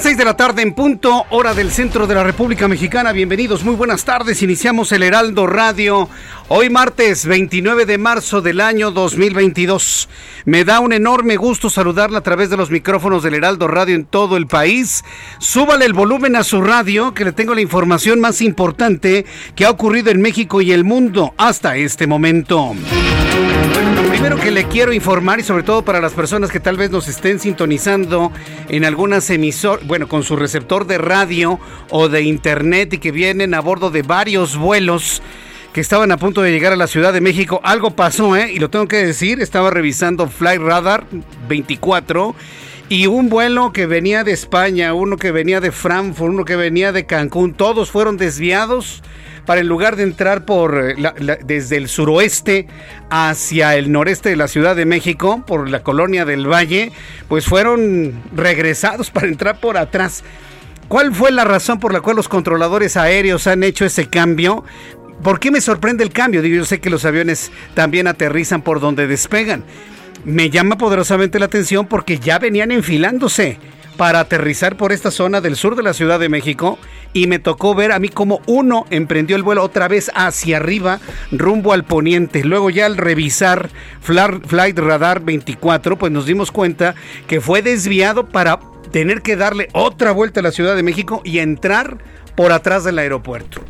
Las seis de la tarde en punto, hora del centro de la República Mexicana. Bienvenidos, muy buenas tardes. Iniciamos el Heraldo Radio. Hoy martes 29 de marzo del año 2022. Me da un enorme gusto saludarla a través de los micrófonos del Heraldo Radio en todo el país. Súbale el volumen a su radio que le tengo la información más importante que ha ocurrido en México y el mundo hasta este momento. Que le quiero informar y sobre todo para las personas que tal vez nos estén sintonizando en algunas emisoras, bueno, con su receptor de radio o de internet y que vienen a bordo de varios vuelos que estaban a punto de llegar a la Ciudad de México. Algo pasó, ¿eh? Y lo tengo que decir, estaba revisando Flight Radar 24 y un vuelo que venía de España, uno que venía de Frankfurt, uno que venía de Cancún, todos fueron desviados para en lugar de entrar por eh, desde el suroeste hacia el noreste de la Ciudad de México, por la colonia del Valle, pues fueron regresados para entrar por atrás. ¿Cuál fue la razón por la cual los controladores aéreos han hecho ese cambio? ¿Por qué me sorprende el cambio? Digo, yo sé que los aviones también aterrizan por donde despegan. Me llama poderosamente la atención porque ya venían enfilándose para aterrizar por esta zona del sur de la Ciudad de México y me tocó ver a mí como uno emprendió el vuelo otra vez hacia arriba rumbo al poniente. Luego ya al revisar Flight Radar 24 pues nos dimos cuenta que fue desviado para tener que darle otra vuelta a la Ciudad de México y entrar por atrás del aeropuerto.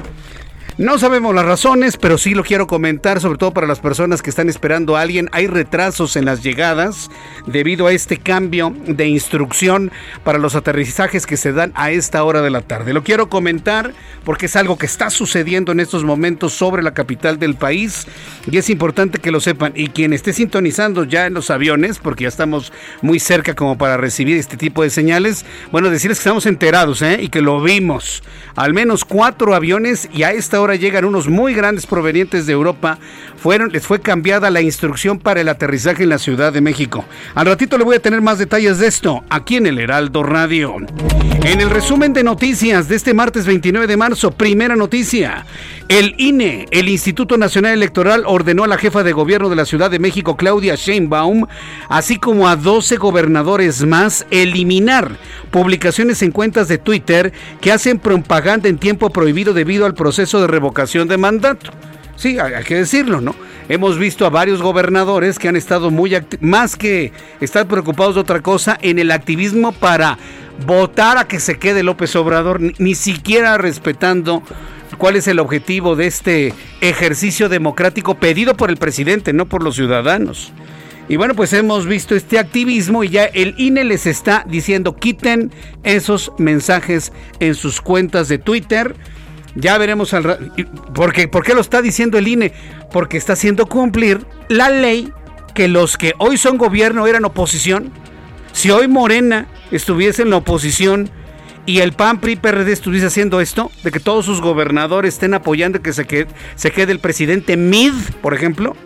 No sabemos las razones, pero sí lo quiero comentar, sobre todo para las personas que están esperando a alguien. Hay retrasos en las llegadas debido a este cambio de instrucción para los aterrizajes que se dan a esta hora de la tarde. Lo quiero comentar porque es algo que está sucediendo en estos momentos sobre la capital del país y es importante que lo sepan. Y quien esté sintonizando ya en los aviones, porque ya estamos muy cerca como para recibir este tipo de señales, bueno, decirles que estamos enterados ¿eh? y que lo vimos. Al menos cuatro aviones y a esta hora llegan unos muy grandes provenientes de Europa. Fueron, les fue cambiada la instrucción para el aterrizaje en la Ciudad de México. Al ratito le voy a tener más detalles de esto aquí en el Heraldo Radio. En el resumen de noticias de este martes 29 de marzo, primera noticia. El INE, el Instituto Nacional Electoral, ordenó a la jefa de gobierno de la Ciudad de México, Claudia Sheinbaum, así como a 12 gobernadores más, eliminar publicaciones en cuentas de Twitter que hacen propaganda en tiempo prohibido debido al proceso de revocación de mandato. Sí, hay que decirlo, ¿no? Hemos visto a varios gobernadores que han estado muy más que estar preocupados de otra cosa en el activismo para votar a que se quede López Obrador, ni, ni siquiera respetando cuál es el objetivo de este ejercicio democrático pedido por el presidente, no por los ciudadanos. Y bueno, pues hemos visto este activismo y ya el INE les está diciendo quiten esos mensajes en sus cuentas de Twitter. Ya veremos al ra- y- porque ¿Por qué lo está diciendo el INE? Porque está haciendo cumplir la ley que los que hoy son gobierno eran oposición. Si hoy Morena estuviese en la oposición y el PAN, PRI, PRD estuviese haciendo esto, de que todos sus gobernadores estén apoyando que se quede, se quede el presidente Mid, por ejemplo,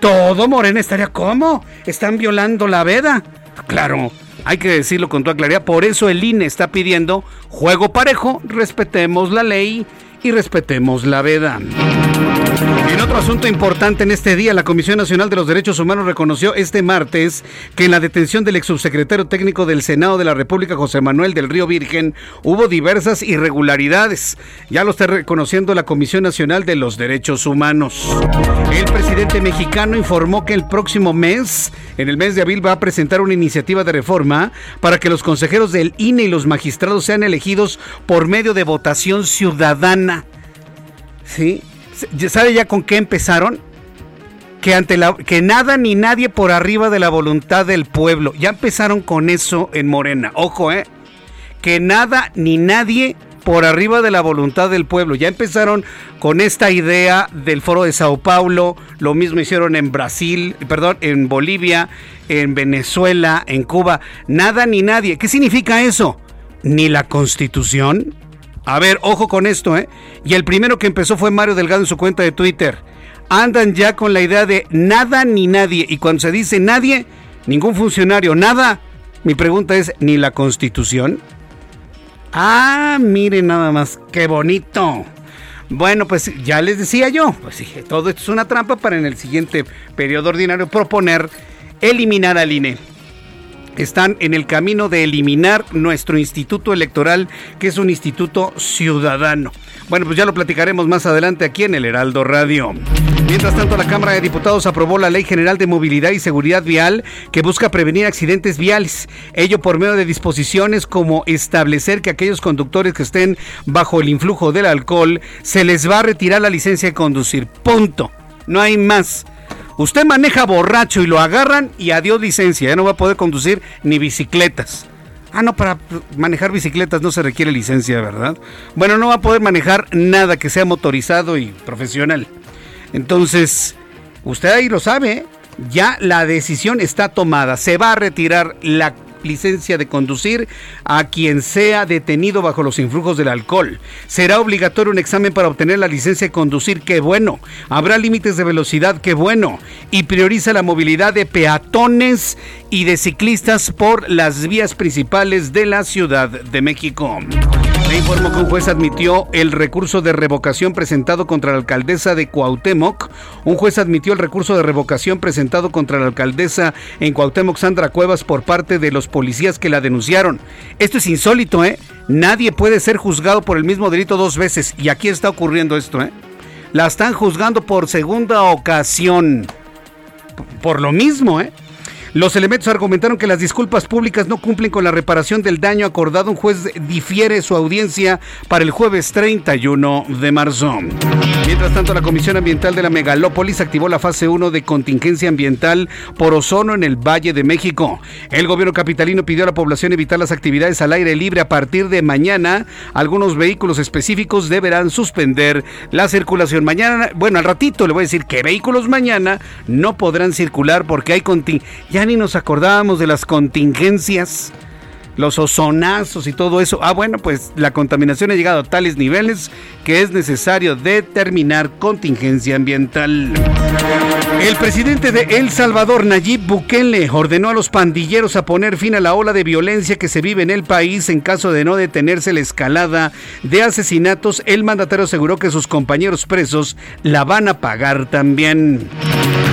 todo Morena estaría como, están violando la veda. Claro, hay que decirlo con toda claridad. Por eso el INE está pidiendo juego parejo, respetemos la ley y respetemos la veda. En otro asunto importante en este día, la Comisión Nacional de los Derechos Humanos reconoció este martes que en la detención del ex subsecretario técnico del Senado de la República, José Manuel del Río Virgen, hubo diversas irregularidades. Ya lo está reconociendo la Comisión Nacional de los Derechos Humanos. El presidente mexicano informó que el próximo mes, en el mes de abril, va a presentar una iniciativa de reforma para que los consejeros del INE y los magistrados sean elegidos por medio de votación ciudadana. ¿Sí? ¿Sabe ya con qué empezaron? Que, ante la, que nada ni nadie por arriba de la voluntad del pueblo. Ya empezaron con eso en Morena. Ojo, ¿eh? Que nada ni nadie por arriba de la voluntad del pueblo. Ya empezaron con esta idea del foro de Sao Paulo, lo mismo hicieron en Brasil, perdón, en Bolivia, en Venezuela, en Cuba. Nada ni nadie. ¿Qué significa eso? Ni la constitución, a ver, ojo con esto, ¿eh? Y el primero que empezó fue Mario Delgado en su cuenta de Twitter. Andan ya con la idea de nada ni nadie. Y cuando se dice nadie, ningún funcionario, nada. Mi pregunta es, ¿ni la constitución? Ah, miren nada más, qué bonito. Bueno, pues ya les decía yo, pues sí, todo esto es una trampa para en el siguiente periodo ordinario proponer eliminar al INE están en el camino de eliminar nuestro instituto electoral, que es un instituto ciudadano. Bueno, pues ya lo platicaremos más adelante aquí en el Heraldo Radio. Mientras tanto, la Cámara de Diputados aprobó la Ley General de Movilidad y Seguridad Vial que busca prevenir accidentes viales. Ello por medio de disposiciones como establecer que aquellos conductores que estén bajo el influjo del alcohol se les va a retirar la licencia de conducir. Punto. No hay más. Usted maneja borracho y lo agarran y adiós licencia, ya no va a poder conducir ni bicicletas. Ah, no, para manejar bicicletas no se requiere licencia, ¿verdad? Bueno, no va a poder manejar nada que sea motorizado y profesional. Entonces, usted ahí lo sabe, ¿eh? ya la decisión está tomada. Se va a retirar la licencia de conducir a quien sea detenido bajo los influjos del alcohol. Será obligatorio un examen para obtener la licencia de conducir, qué bueno. Habrá límites de velocidad, qué bueno. Y prioriza la movilidad de peatones y de ciclistas por las vías principales de la Ciudad de México. Le informo que un juez admitió el recurso de revocación presentado contra la alcaldesa de Cuauhtémoc. Un juez admitió el recurso de revocación presentado contra la alcaldesa en Cuauhtémoc, Sandra Cuevas, por parte de los policías que la denunciaron. Esto es insólito, ¿eh? Nadie puede ser juzgado por el mismo delito dos veces. Y aquí está ocurriendo esto, ¿eh? La están juzgando por segunda ocasión. Por lo mismo, ¿eh? Los elementos argumentaron que las disculpas públicas no cumplen con la reparación del daño acordado. Un juez difiere su audiencia para el jueves 31 de marzo. Mientras tanto, la Comisión Ambiental de la Megalópolis activó la fase 1 de contingencia ambiental por ozono en el Valle de México. El gobierno capitalino pidió a la población evitar las actividades al aire libre a partir de mañana. Algunos vehículos específicos deberán suspender la circulación. Mañana, bueno, al ratito le voy a decir que vehículos mañana no podrán circular porque hay contingencia ya ni nos acordábamos de las contingencias, los ozonazos y todo eso. Ah, bueno, pues la contaminación ha llegado a tales niveles que es necesario determinar contingencia ambiental. El presidente de El Salvador, Nayib Bukele, ordenó a los pandilleros a poner fin a la ola de violencia que se vive en el país en caso de no detenerse la escalada de asesinatos. El mandatario aseguró que sus compañeros presos la van a pagar también.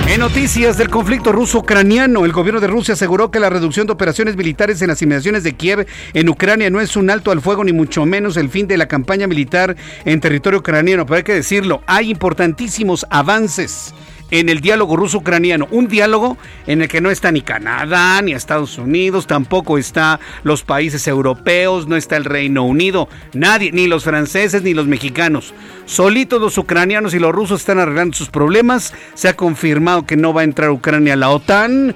En noticias del conflicto ruso-ucraniano, el gobierno de Rusia aseguró que la reducción de operaciones militares en las de Kiev en Ucrania no es un alto al fuego ni mucho menos el fin de la campaña militar en territorio ucraniano. Pero hay que decirlo, hay importantísimos avances en el diálogo ruso-ucraniano. Un diálogo en el que no está ni Canadá, ni Estados Unidos, tampoco está los países europeos, no está el Reino Unido, nadie, ni los franceses ni los mexicanos. Solitos los ucranianos y los rusos están arreglando sus problemas. Se ha confirmado que no va a entrar Ucrania a la OTAN.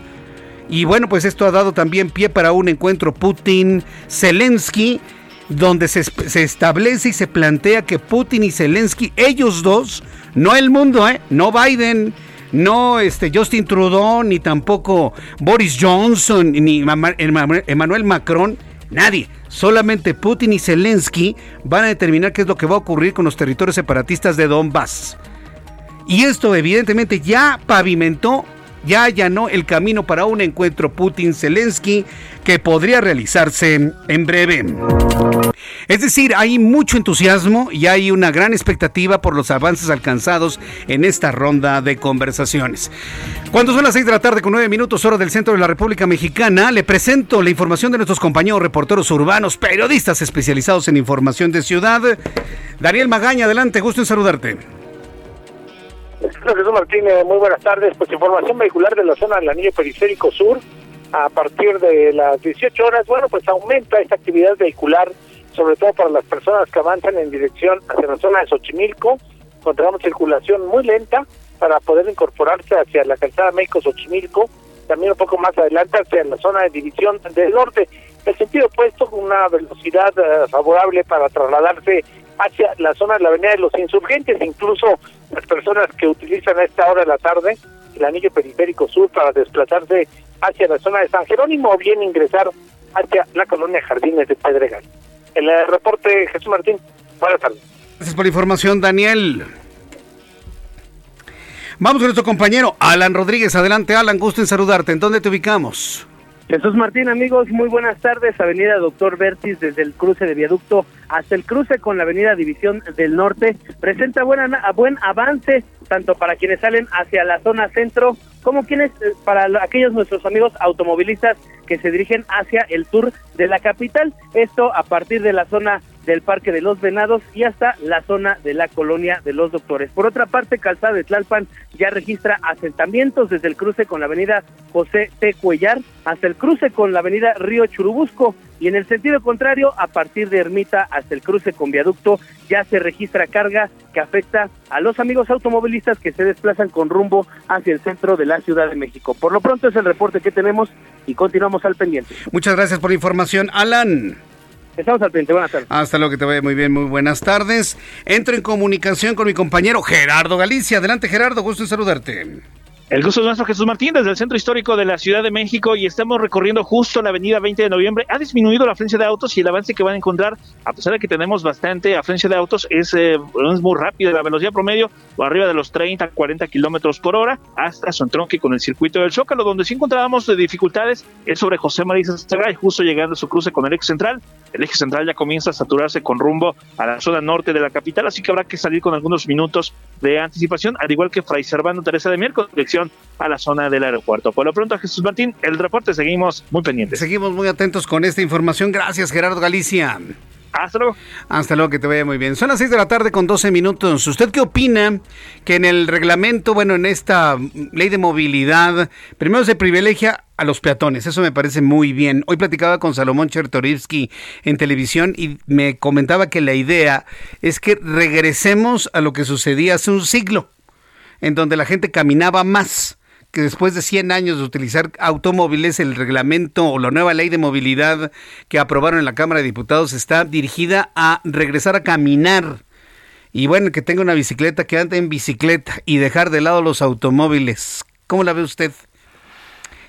Y bueno, pues esto ha dado también pie para un encuentro Putin-Zelensky donde se, se, establece y se plantea que Putin y Zelensky, ellos dos, no el mundo, ¿eh? no Biden, no este Justin Trudeau, ni tampoco Boris Johnson, ni Emmanuel Macron, nadie. Solamente Putin y Zelensky van a determinar qué es lo que va a ocurrir con los territorios separatistas de Donbass. Y esto evidentemente ya pavimentó, ya allanó el camino para un encuentro Putin-Zelensky que podría realizarse en breve. Es decir, hay mucho entusiasmo y hay una gran expectativa por los avances alcanzados en esta ronda de conversaciones. Cuando son las 6 de la tarde con 9 minutos hora del centro de la República Mexicana, le presento la información de nuestros compañeros reporteros urbanos, periodistas especializados en información de ciudad. Daniel Magaña, adelante, gusto en saludarte. Jesús Martínez, muy buenas tardes. Pues información vehicular de la zona del anillo periférico sur. A partir de las 18 horas, bueno, pues aumenta esta actividad vehicular sobre todo para las personas que avanzan en dirección hacia la zona de Xochimilco. Encontramos circulación muy lenta para poder incorporarse hacia la calzada México-Xochimilco, también un poco más adelante hacia la zona de división del norte. El sentido opuesto con una velocidad eh, favorable para trasladarse hacia la zona de la avenida de los insurgentes, incluso las personas que utilizan a esta hora de la tarde el anillo periférico sur para desplazarse hacia la zona de San Jerónimo o bien ingresar hacia la colonia Jardines de Pedregal el reporte Jesús Martín. Buenas tardes. Gracias por la información, Daniel. Vamos con nuestro compañero Alan Rodríguez. Adelante, Alan, gusto en saludarte. ¿En dónde te ubicamos? Jesús Martín, amigos, muy buenas tardes. Avenida Doctor Vertis, desde el cruce de viaducto hasta el cruce con la Avenida División del Norte, presenta buena, buen avance tanto para quienes salen hacia la zona centro como quienes eh, para aquellos nuestros amigos automovilistas que se dirigen hacia el sur de la capital. Esto a partir de la zona del Parque de los Venados y hasta la zona de la colonia de los Doctores. Por otra parte, Calzada de Tlalpan ya registra asentamientos desde el cruce con la avenida José T. Cuellar hasta el cruce con la avenida Río Churubusco y en el sentido contrario, a partir de Ermita hasta el cruce con viaducto, ya se registra carga que afecta a los amigos automovilistas que se desplazan con rumbo hacia el centro de la Ciudad de México. Por lo pronto es el reporte que tenemos y continuamos al pendiente. Muchas gracias por la información, Alan. Estamos al pendiente, buenas tardes. Hasta luego, que te vaya muy bien, muy buenas tardes. Entro en comunicación con mi compañero Gerardo Galicia. Adelante, Gerardo, gusto en saludarte. El gusto es nuestro Jesús Martín desde el Centro Histórico de la Ciudad de México y estamos recorriendo justo la avenida 20 de noviembre. Ha disminuido la afluencia de autos y el avance que van a encontrar, a pesar de que tenemos bastante afluencia de autos, es, eh, es muy rápido. La velocidad promedio o arriba de los 30, 40 kilómetros por hora hasta su entronque con el circuito del Zócalo. Donde sí encontrábamos dificultades es sobre José María y justo llegando a su cruce con el eje central. El eje central ya comienza a saturarse con rumbo a la zona norte de la capital, así que habrá que salir con algunos minutos de anticipación, al igual que Fray Servando Teresa de Mier, con dirección a la zona del aeropuerto. Por lo pronto, Jesús Martín, el reporte seguimos muy pendientes. Seguimos muy atentos con esta información. Gracias, Gerardo Galicia. Hasta luego. Hasta luego, que te vaya muy bien. Son las 6 de la tarde con 12 minutos. ¿Usted qué opina que en el reglamento, bueno, en esta ley de movilidad, primero se privilegia a los peatones? Eso me parece muy bien. Hoy platicaba con Salomón Chertorivsky en televisión y me comentaba que la idea es que regresemos a lo que sucedía hace un siglo, en donde la gente caminaba más que después de 100 años de utilizar automóviles, el reglamento o la nueva ley de movilidad que aprobaron en la Cámara de Diputados está dirigida a regresar a caminar. Y bueno, que tenga una bicicleta, que ande en bicicleta y dejar de lado los automóviles. ¿Cómo la ve usted?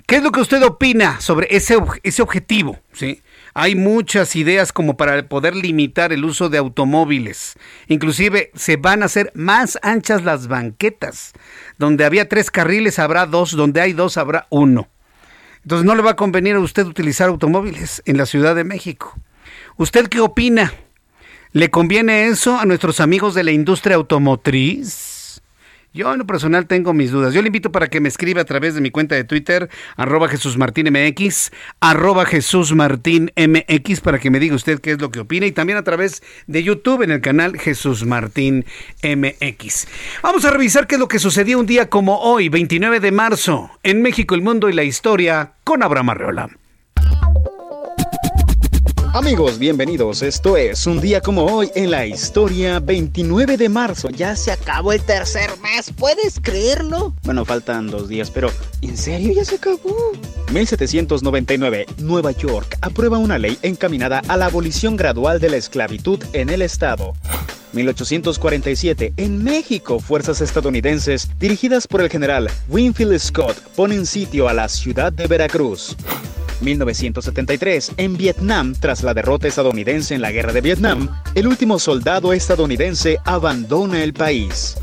¿Qué es lo que usted opina sobre ese, ese objetivo? ¿sí? Hay muchas ideas como para poder limitar el uso de automóviles. Inclusive se van a hacer más anchas las banquetas. Donde había tres carriles habrá dos, donde hay dos habrá uno. Entonces no le va a convenir a usted utilizar automóviles en la Ciudad de México. ¿Usted qué opina? ¿Le conviene eso a nuestros amigos de la industria automotriz? Yo en lo personal tengo mis dudas. Yo le invito para que me escriba a través de mi cuenta de Twitter, arroba Jesús Martín MX, arroba Jesús Martín MX, para que me diga usted qué es lo que opina y también a través de YouTube en el canal Jesús Martín MX. Vamos a revisar qué es lo que sucedió un día como hoy, 29 de marzo, en México, el mundo y la historia, con Abraham Arreola. Amigos, bienvenidos. Esto es un día como hoy en la historia 29 de marzo. Ya se acabó el tercer mes, ¿puedes creerlo? Bueno, faltan dos días, pero ¿en serio ya se acabó? 1799, Nueva York aprueba una ley encaminada a la abolición gradual de la esclavitud en el estado. 1847, en México, fuerzas estadounidenses dirigidas por el general Winfield Scott ponen sitio a la ciudad de Veracruz. 1973, en Vietnam, tras la derrota estadounidense en la guerra de Vietnam, el último soldado estadounidense abandona el país.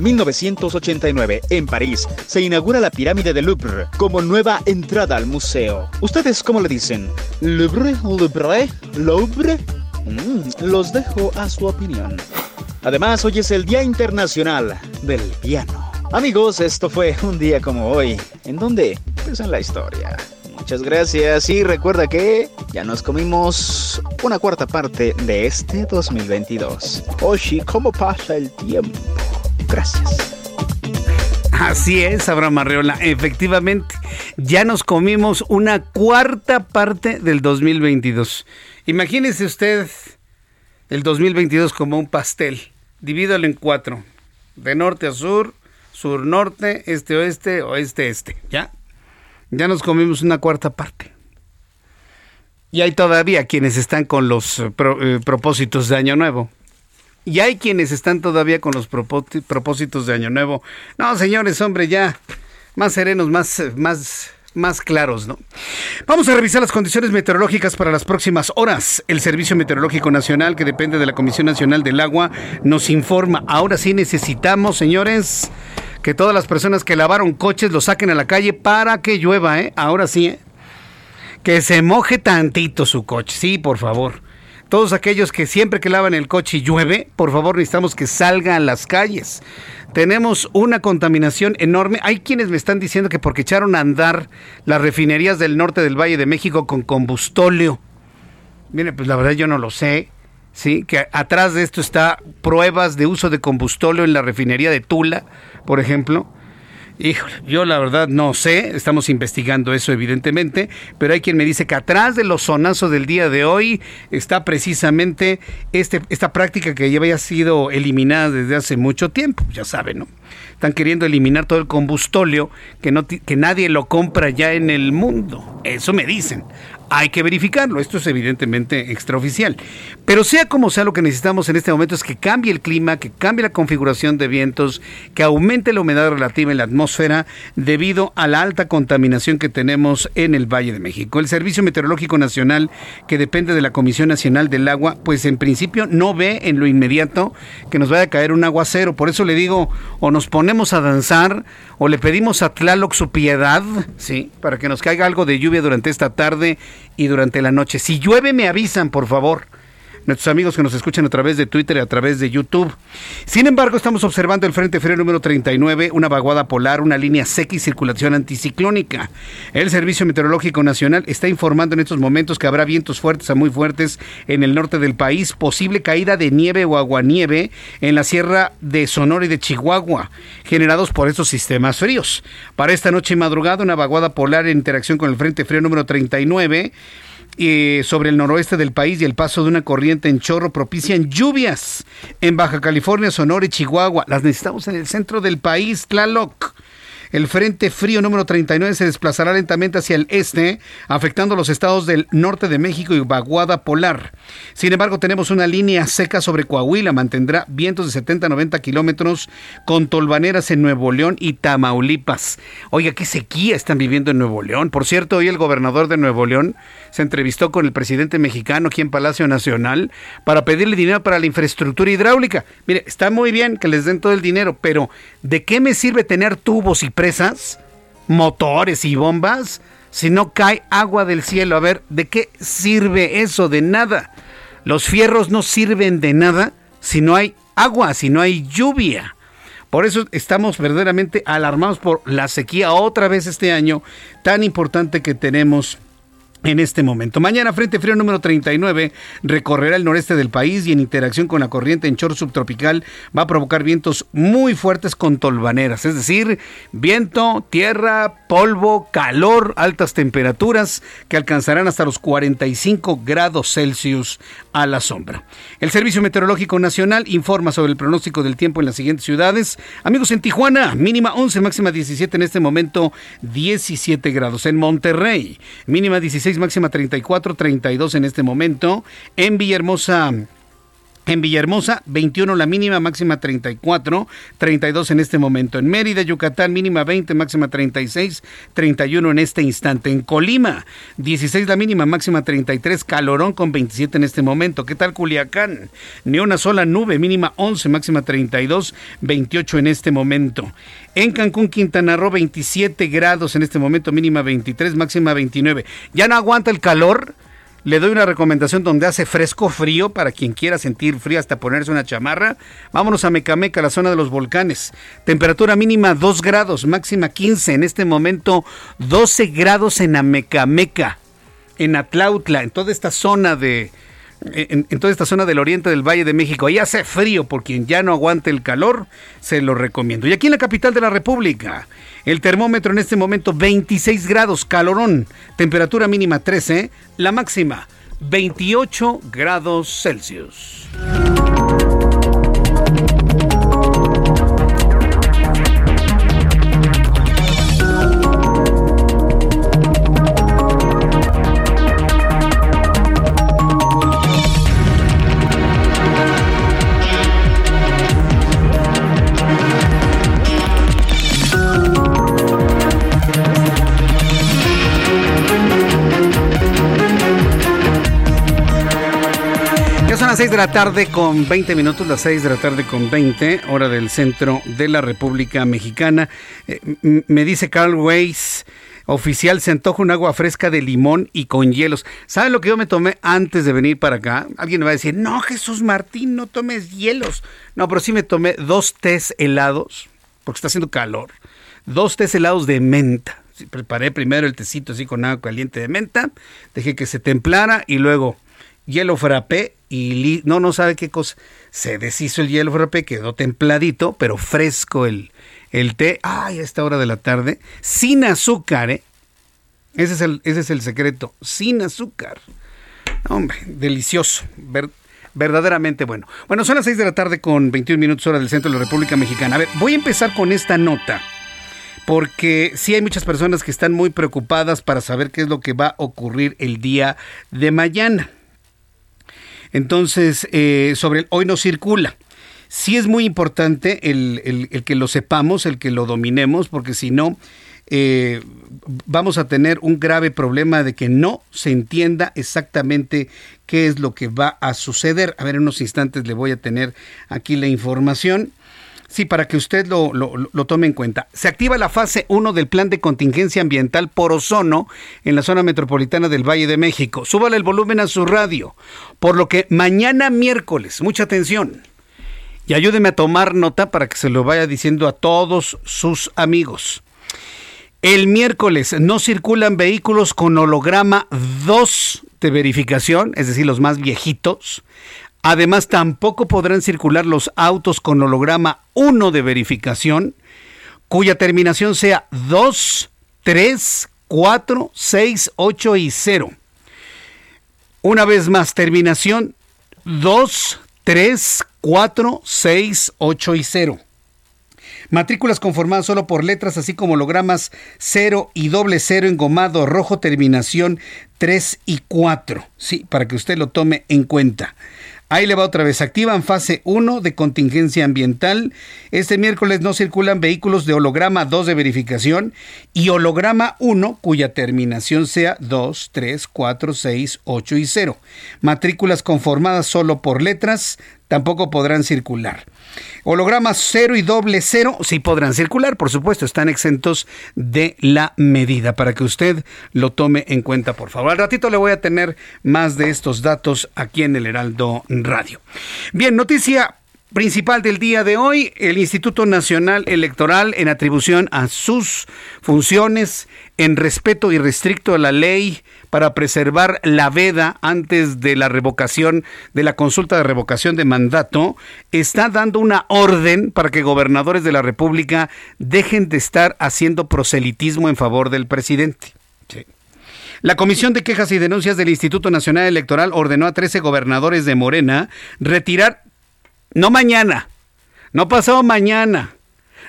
1989, en París, se inaugura la pirámide de Louvre como nueva entrada al museo. ¿Ustedes cómo le dicen? ¿Louvre? ¿Louvre? ¿Louvre? Mm, los dejo a su opinión. Además, hoy es el Día Internacional del Piano. Amigos, esto fue un día como hoy. ¿En dónde? Pues en la historia. Muchas gracias y recuerda que ya nos comimos una cuarta parte de este 2022. Oshi, ¿cómo pasa el tiempo? Gracias. Así es, Abraham Arreola. Efectivamente, ya nos comimos una cuarta parte del 2022. Imagínese usted el 2022 como un pastel. Divídalo en cuatro. De norte a sur, sur-norte, este-oeste, oeste-este. ¿Ya? Ya nos comimos una cuarta parte. Y hay todavía quienes están con los eh, eh, propósitos de Año Nuevo. Y hay quienes están todavía con los propósitos de Año Nuevo. No, señores, hombre, ya más serenos, más, más, más claros, ¿no? Vamos a revisar las condiciones meteorológicas para las próximas horas. El Servicio Meteorológico Nacional, que depende de la Comisión Nacional del Agua, nos informa. Ahora sí necesitamos, señores, que todas las personas que lavaron coches lo saquen a la calle para que llueva, ¿eh? Ahora sí, ¿eh? Que se moje tantito su coche, sí, por favor. Todos aquellos que siempre que lavan el coche y llueve, por favor necesitamos que salgan a las calles. Tenemos una contaminación enorme. Hay quienes me están diciendo que porque echaron a andar las refinerías del norte del Valle de México con combustóleo. Mire, pues la verdad yo no lo sé. Sí, que atrás de esto está pruebas de uso de combustóleo en la refinería de Tula, por ejemplo. Híjole, yo la verdad no sé, estamos investigando eso evidentemente, pero hay quien me dice que atrás de los sonazos del día de hoy está precisamente este, esta práctica que ya había sido eliminada desde hace mucho tiempo, ya saben, ¿no? Están queriendo eliminar todo el combustóleo que, no, que nadie lo compra ya en el mundo, eso me dicen hay que verificarlo. Esto es evidentemente extraoficial. Pero sea como sea, lo que necesitamos en este momento es que cambie el clima, que cambie la configuración de vientos, que aumente la humedad relativa en la atmósfera debido a la alta contaminación que tenemos en el Valle de México. El Servicio Meteorológico Nacional, que depende de la Comisión Nacional del Agua, pues en principio no ve en lo inmediato que nos vaya a caer un aguacero. Por eso le digo, o nos ponemos a danzar, o le pedimos a Tlaloc su piedad, ¿sí? Para que nos caiga algo de lluvia durante esta tarde y durante la noche. Si llueve, me avisan, por favor nuestros amigos que nos escuchan a través de Twitter y a través de YouTube. Sin embargo, estamos observando el Frente Frío número 39, una vaguada polar, una línea seca y circulación anticiclónica. El Servicio Meteorológico Nacional está informando en estos momentos que habrá vientos fuertes a muy fuertes en el norte del país, posible caída de nieve o aguanieve en la sierra de Sonora y de Chihuahua, generados por estos sistemas fríos. Para esta noche y madrugada, una vaguada polar en interacción con el Frente Frío número 39 sobre el noroeste del país y el paso de una corriente en chorro propician lluvias en Baja California, Sonora y Chihuahua. Las necesitamos en el centro del país, Tlaloc. El frente frío número 39 se desplazará lentamente hacia el este, afectando los estados del norte de México y vaguada polar. Sin embargo, tenemos una línea seca sobre Coahuila, mantendrá vientos de 70 a 90 kilómetros con tolvaneras en Nuevo León y Tamaulipas. Oiga, qué sequía están viviendo en Nuevo León. Por cierto, hoy el gobernador de Nuevo León se entrevistó con el presidente mexicano aquí en Palacio Nacional para pedirle dinero para la infraestructura hidráulica. Mire, está muy bien que les den todo el dinero, pero ¿de qué me sirve tener tubos y presas, motores y bombas si no cae agua del cielo? A ver, ¿de qué sirve eso? De nada. Los fierros no sirven de nada si no hay agua, si no hay lluvia. Por eso estamos verdaderamente alarmados por la sequía otra vez este año tan importante que tenemos en este momento. Mañana, Frente Frío número 39 recorrerá el noreste del país y en interacción con la corriente en chorro subtropical va a provocar vientos muy fuertes con tolvaneras, es decir, viento, tierra, polvo, calor, altas temperaturas que alcanzarán hasta los 45 grados Celsius a la sombra. El Servicio Meteorológico Nacional informa sobre el pronóstico del tiempo en las siguientes ciudades. Amigos, en Tijuana, mínima 11, máxima 17, en este momento 17 grados. En Monterrey, mínima 16 máxima 34, 32 en este momento. En Villahermosa, en Villahermosa, 21 la mínima, máxima 34, 32 en este momento. En Mérida, Yucatán, mínima 20, máxima 36, 31 en este instante. En Colima, 16 la mínima, máxima 33, calorón con 27 en este momento. ¿Qué tal Culiacán? Ni una sola nube, mínima 11, máxima 32, 28 en este momento. En Cancún, Quintana Roo, 27 grados en este momento, mínima 23, máxima 29. ¿Ya no aguanta el calor? Le doy una recomendación donde hace fresco frío para quien quiera sentir frío hasta ponerse una chamarra. Vámonos a Mecameca, la zona de los volcanes. Temperatura mínima 2 grados, máxima 15. En este momento 12 grados en Amecameca, en Atlautla, en toda esta zona de, en, toda esta zona del oriente del Valle de México. Ahí hace frío, por quien ya no aguante el calor, se lo recomiendo. Y aquí en la capital de la República, el termómetro en este momento 26 grados, calorón, temperatura mínima 13, la máxima 28 grados Celsius. 6 de la tarde con 20 minutos, las 6 de la tarde con 20, hora del centro de la República Mexicana. Eh, me dice Carl Weiss, oficial, se antoja un agua fresca de limón y con hielos. ¿Saben lo que yo me tomé antes de venir para acá? Alguien me va a decir, no, Jesús Martín, no tomes hielos. No, pero sí me tomé dos tés helados, porque está haciendo calor. Dos tés helados de menta. preparé primero el tecito así con agua caliente de menta, dejé que se templara y luego hielo frappé y no, no sabe qué cosa. Se deshizo el hielo frappé, quedó templadito, pero fresco el, el té. Ay, a esta hora de la tarde, sin azúcar, ¿eh? Ese es el, ese es el secreto, sin azúcar. Hombre, delicioso, verdaderamente bueno. Bueno, son las 6 de la tarde con 21 minutos hora del centro de la República Mexicana. A ver, voy a empezar con esta nota, porque sí hay muchas personas que están muy preocupadas para saber qué es lo que va a ocurrir el día de mañana. Entonces, eh, sobre el hoy no circula. Sí es muy importante el, que lo sepamos, el que lo dominemos, porque si no, eh, vamos a tener un grave problema de que no se entienda exactamente qué es lo que va a suceder. A ver, en unos instantes le voy a tener aquí la información. Sí, para que usted lo, lo, tome en cuenta. Se activa la fase 1 del plan de contingencia ambiental por ozono en la zona metropolitana del Valle de México. Súbale el volumen a su radio. Por lo que mañana miércoles, mucha atención, y ayúdeme a tomar nota para que se lo vaya diciendo a todos sus amigos. El miércoles no circulan vehículos con holograma 2 de verificación, es decir, los más viejitos. Además, tampoco podrán circular los autos con holograma 1 de verificación, cuya terminación sea 2, 3, 4, 6, 8 y 0. Una vez más, terminación 2, 3, 4, 6, 8 y 0. Matrículas conformadas solo por letras, así como hologramas 0 y doble 0 engomado rojo, terminación 3 y 4. Sí, para que usted lo tome en cuenta. Ahí le va otra vez. Activan fase 1 de contingencia ambiental. Este miércoles no circulan vehículos de holograma 2 de verificación y holograma 1 cuya terminación sea 2, 3, 4, 6, 8 y 0. Matrículas conformadas solo por letras tampoco podrán circular. Hologramas 0 y doble 0 sí podrán circular, por supuesto, están exentos de la medida para que usted lo tome en cuenta, por favor. Al ratito le voy a tener más de estos datos aquí en el Heraldo Radio. Bien, noticia principal del día de hoy, el Instituto Nacional Electoral en atribución a sus funciones en respeto irrestricto a la ley para preservar la veda antes de la revocación de la consulta de revocación de mandato, está dando una orden para que gobernadores de la República dejen de estar haciendo proselitismo en favor del presidente. La Comisión de Quejas y Denuncias del Instituto Nacional Electoral ordenó a 13 gobernadores de Morena retirar, no mañana, no pasado mañana,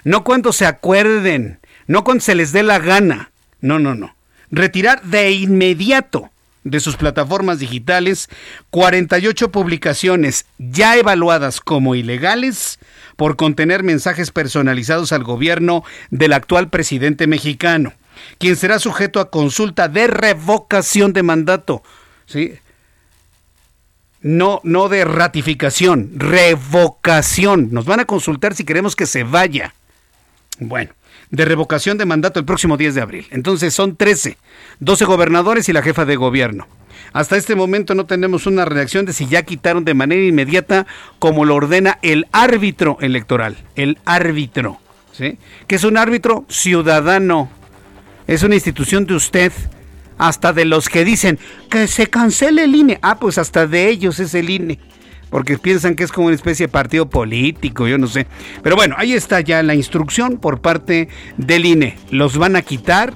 no cuando se acuerden, no cuando se les dé la gana, no, no, no retirar de inmediato de sus plataformas digitales 48 publicaciones ya evaluadas como ilegales por contener mensajes personalizados al gobierno del actual presidente mexicano, quien será sujeto a consulta de revocación de mandato. ¿sí? No, no de ratificación, revocación. Nos van a consultar si queremos que se vaya. Bueno, de revocación de mandato el próximo 10 de abril. Entonces son 13, 12 gobernadores y la jefa de gobierno. Hasta este momento no tenemos una reacción de si ya quitaron de manera inmediata como lo ordena el árbitro electoral, el árbitro, ¿sí? Que es un árbitro ciudadano, es una institución de usted, hasta de los que dicen que se cancele el INE. Ah, pues hasta de ellos es el INE porque piensan que es como una especie de partido político, yo no sé. Pero bueno, ahí está ya la instrucción por parte del INE. ¿Los van a quitar?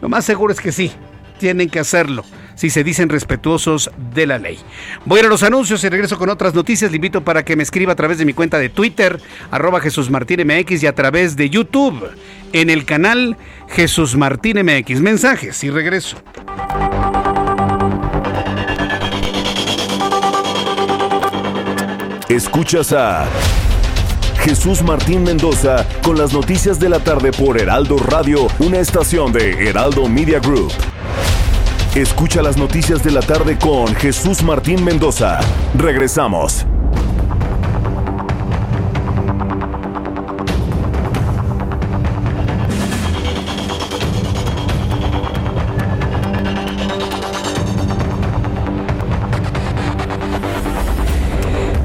Lo más seguro es que sí, tienen que hacerlo si se dicen respetuosos de la ley. Voy a ir a los anuncios y regreso con otras noticias. Le invito para que me escriba a través de mi cuenta de Twitter, arroba Jesús Martín MX y a través de YouTube en el canal Jesús Martín MX. Mensajes y regreso. Escuchas a Jesús Martín Mendoza con las noticias de la tarde por Heraldo Radio, una estación de Heraldo Media Group. Escucha las noticias de la tarde con Jesús Martín Mendoza. Regresamos.